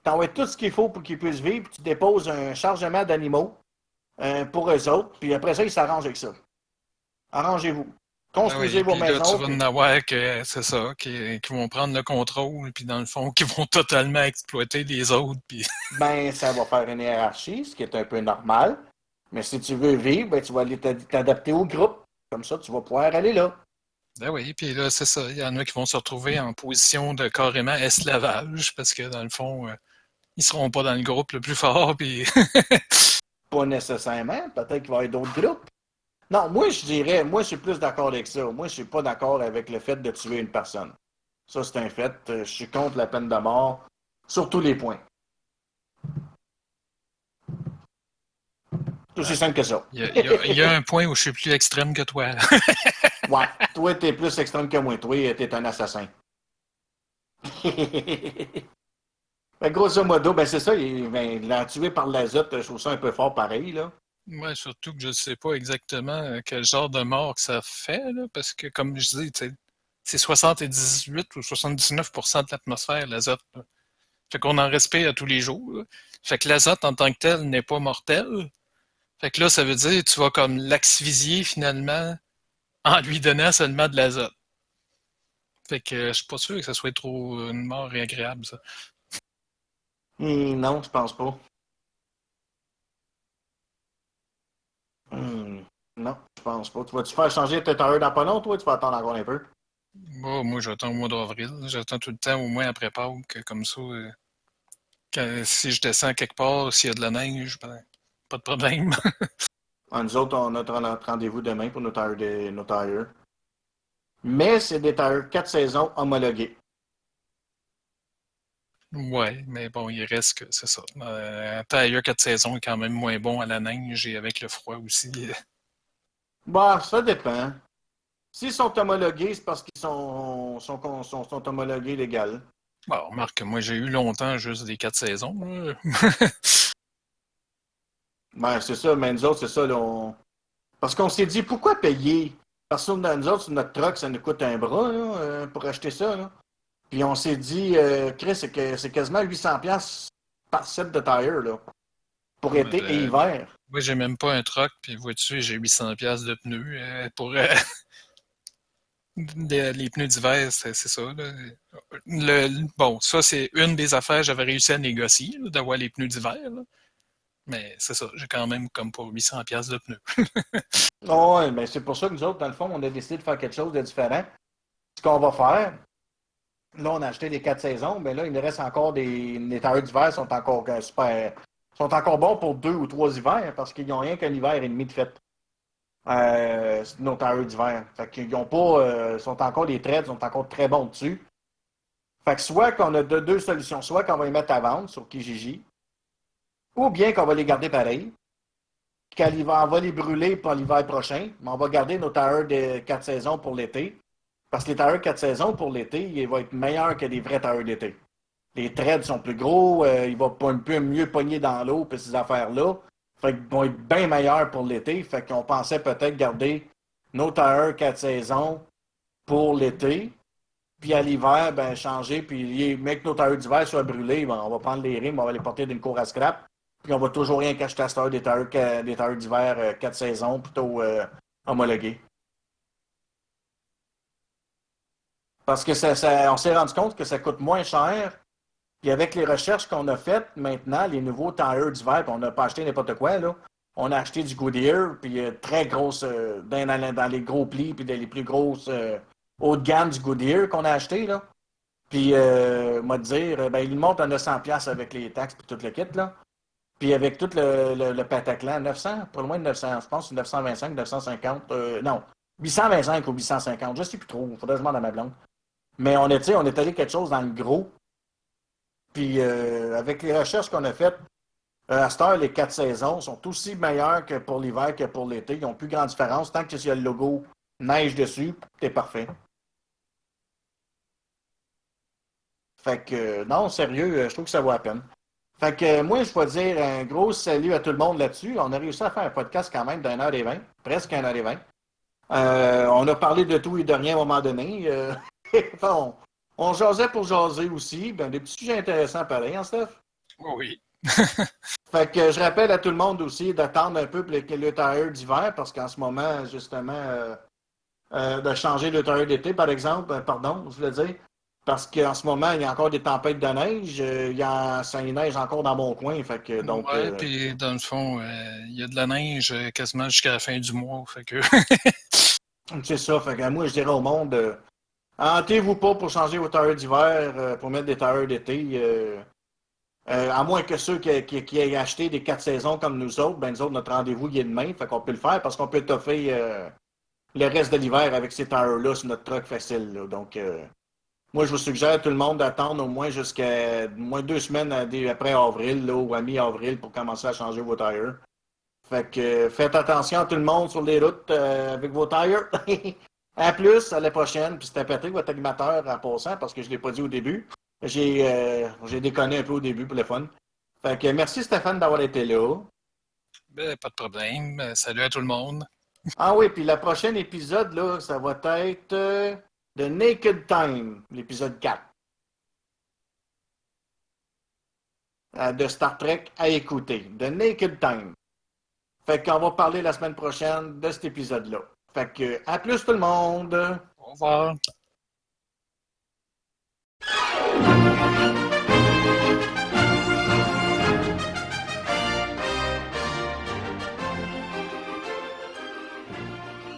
E: tu envoies tout ce qu'il faut pour qu'ils puissent vivre, puis tu déposes un chargement d'animaux euh, pour eux autres, puis après ça, ils s'arrangent avec ça. Arrangez-vous. Construisez
F: Ah oui,
E: vos
F: puis là,
E: maisons.
F: tu vas
E: puis-
F: en avoir que c'est ça, qui, qui vont prendre le contrôle, puis dans le fond, qui vont totalement exploiter les autres. Puis...
E: ben, ça va faire une hiérarchie, ce qui est un peu normal. Mais si tu veux vivre, ben, tu vas aller t'ad- t'adapter au groupe. Comme ça, tu vas pouvoir aller là.
F: Ben oui, puis là, c'est ça. Il y en a qui vont se retrouver en position de carrément esclavage, parce que dans le fond, euh, ils seront pas dans le groupe le plus fort, puis
E: Pas nécessairement. Peut-être qu'il va y avoir d'autres groupes. Non, moi, je dirais, moi, je suis plus d'accord avec ça. Moi, je suis pas d'accord avec le fait de tuer une personne. Ça, c'est un fait. Euh, Je suis contre la peine de mort sur tous les points. Aussi simple que ça.
F: il y, a, y y un point où je suis plus extrême que toi.
E: Ouais, toi, t'es plus extrême que moi. Toi, t'es un assassin. ben, grosso modo, ben, c'est ça. Il, ben, l'a tué par l'azote. Je trouve ça un peu fort pareil, là.
F: Moi, surtout que je ne sais pas exactement euh, quel genre de mort que ça fait, là, parce que, comme je dis, c'est 78 ou 79% de l'atmosphère, l'azote. Fait qu'on en respire à tous les jours. là. Fait que l'azote en tant que tel n'est pas mortel. Fait que là, ça veut dire que tu vas comme l'asphyxier finalement en lui donnant seulement de l'azote. Fait que euh, je suis pas sûr que ça soit trop une mort agréable, ça.
E: Hmm, non, je pense pas. Hmm, non, je pense pas. Tu vas-tu faire changer tes tailleurs dans pas long, toi? Tu vas attendre encore un peu?
F: Moi, moi j'attends au mois d'avril. J'attends tout le temps, au moins après Pâques, comme ça. euh, quand- si je descends quelque part, s'il y a de la neige, ben, pas de problème.
E: Ah, nous autres, on a notre rendez-vous demain pour nos tailleurs. de- nos tailleurs. Mais c'est des tailleurs 4 saisons homologués.
F: ouais, mais bon, il reste que c'est ça. Euh, un tailleur 4 saisons est quand même moins bon à la neige et avec le froid aussi.
E: Bah, ça dépend. S'ils sont homologués, c'est parce qu'ils sont, sont, sont, sont homologués légal.
F: Bon, remarque, moi j'ai eu longtemps juste des 4 saisons. là.
E: Ben, c'est ça, mais nous autres, c'est ça. Là, on- Parce qu'on s'est dit, pourquoi payer? Parce que nous autres, notre truck, ça nous coûte un bras là, euh, pour acheter ça. Là. Puis on s'est dit, euh, Chris, c'est que c'est quasiment 800$ par set de tire là, pour
F: Ouais,
E: été et
F: euh,
E: hiver.
F: Moi, j'ai même pas un truck, puis vois-tu, j'ai 800 pièces de pneus euh, pour les, les pneus d'hiver, c'est c'est ça. là. Le- bon, ça, c'est une des affaires que j'avais réussi à négocier, là, d'avoir les pneus d'hiver. là. Mais c'est ça, j'ai quand même comme pour 800 pièces de pneus.
E: Oui, mais c'est pour ça que nous autres, dans le fond, on a décidé de faire quelque chose de différent. Ce qu'on va faire, là, on a acheté les quatre saisons, mais là, il nous reste encore des. Les tailleurs d'hiver sont encore euh, super. sont encore bons pour deux ou trois hivers parce qu'ils n'ont rien qu'un hiver et demi de fête. Euh, nos tailleurs d'hiver. Fait qu'ils ont pas. euh, sont encore les traits, sont encore très bons dessus. Fait que soit qu'on a deux, deux solutions, soit qu'on va les mettre à vendre sur Kijiji, ou bien qu'on va les garder pareil. Qu'à l'hiver, on va les brûler pour l'hiver prochain, mais on va garder nos tailleurs de 4 saisons pour l'été. Parce que les tailleurs 4 saisons pour l'été, ils vont être meilleurs que les vrais tailleurs d'été. Les threads sont plus gros, euh, ils vont un peu mieux pogner dans l'eau, puis ces affaires-là. Fait qu'ils vont être bien meilleurs pour l'été. Fait qu'on pensait peut-être garder nos tailleurs 4 saisons pour l'été. Puis à l'hiver, ben changer, puis les mecs, nos tailleurs d'hiver soient brûlés, ben, on va prendre les rimes, on va les porter d'une cour à scrap. Puis on va toujours rien qu'acheter à cette heure des tailleurs, d'hiver euh, 4 saisons, plutôt euh, homologués. Parce que ça, on s'est rendu compte que ça coûte moins cher. Puis avec les recherches qu'on a faites maintenant, les nouveaux tailleurs d'hiver, puis on n'a pas acheté n'importe quoi, là. On a acheté du Goodyear, puis euh, très grosse, dans, dans- les gros plis, puis dans les plus grosses euh, haut gamme du Goodyear qu'on a acheté, là. Puis, euh, moi, dire, ben, il monte à 900$ avec les taxes et tout le kit, là. Puis avec tout le, le, Pataclan, 900, pas loin de 900, je pense que c'est 925, 950, euh, non, 825 ou 850, je sais plus trop, faudrait que je demande à ma blonde. Mais on est, on est allé quelque chose dans le gros. Puis euh, avec les recherches qu'on a faites, euh, à cette heure, les quatre saisons sont aussi meilleures que pour l'hiver que pour l'été. Ils n'ont plus grande différence. Tant que y a le logo neige dessus, t'es parfait. Fait que, non, sérieux, je trouve que ça vaut la peine. Fait que euh, moi, je vais dire un gros salut à tout le monde là-dessus. On a réussi à faire un podcast quand même d'une heure et vingt, presque une heure et vingt. Euh, on a parlé de tout et de rien à un moment donné. Euh, on, on jasait pour jaser aussi. Ben, des petits sujets intéressants pareil, hein, Steph?
F: Oui.
E: Fait que je rappelle à tout le monde aussi d'attendre un peu le, le tailleur d'hiver parce qu'en ce moment, justement, euh, de changer le tailleur d'été, par exemple, pardon, je voulais dire. Parce qu'en ce moment, il y a encore des tempêtes de neige. euh, il y a, ça y neige encore dans mon coin. Fait que, donc,
F: ouais,
E: euh,
F: puis dans le fond, euh, il y a de la neige quasiment jusqu'à la fin du mois. Fait que
E: c'est ça. Fait que moi, je dirais au monde, euh, hantez-vous pas pour changer vos tailleurs d'hiver, pour mettre des tailleurs d'été. à moins que ceux qui, qui, qui aient acheté des quatre saisons comme nous autres, ben nous autres, notre rendez-vous, il est demain. Fait qu'on peut le faire parce qu'on peut toffer le reste de l'hiver avec ces tailleurs-là sur notre truck facile. là. Donc, moi, je vous suggère à tout le monde d'attendre au moins jusqu'à au moins deux semaines à- après avril là, ou à mi-avril pour commencer à changer vos tailleurs. Fait que faites attention à tout le monde sur les routes euh, avec vos tailleurs. à plus, à la prochaine. Puis c'était Patrick, votre animateur en passant, parce que je ne l'ai pas dit au début. J'ai euh, j'ai déconné un peu au début pour le fun. Fait que merci Stéphane d'avoir été là.
F: ben, pas de problème. Salut à tout le monde.
E: Ah oui, puis le prochain épisode, là, ça va être euh, The Naked Time, l'épisode 4. Euh, de Star Trek à écouter. The Naked Time. Fait qu'on va parler la semaine prochaine de cet épisode-là. Fait que, à plus tout le monde!
F: Au revoir.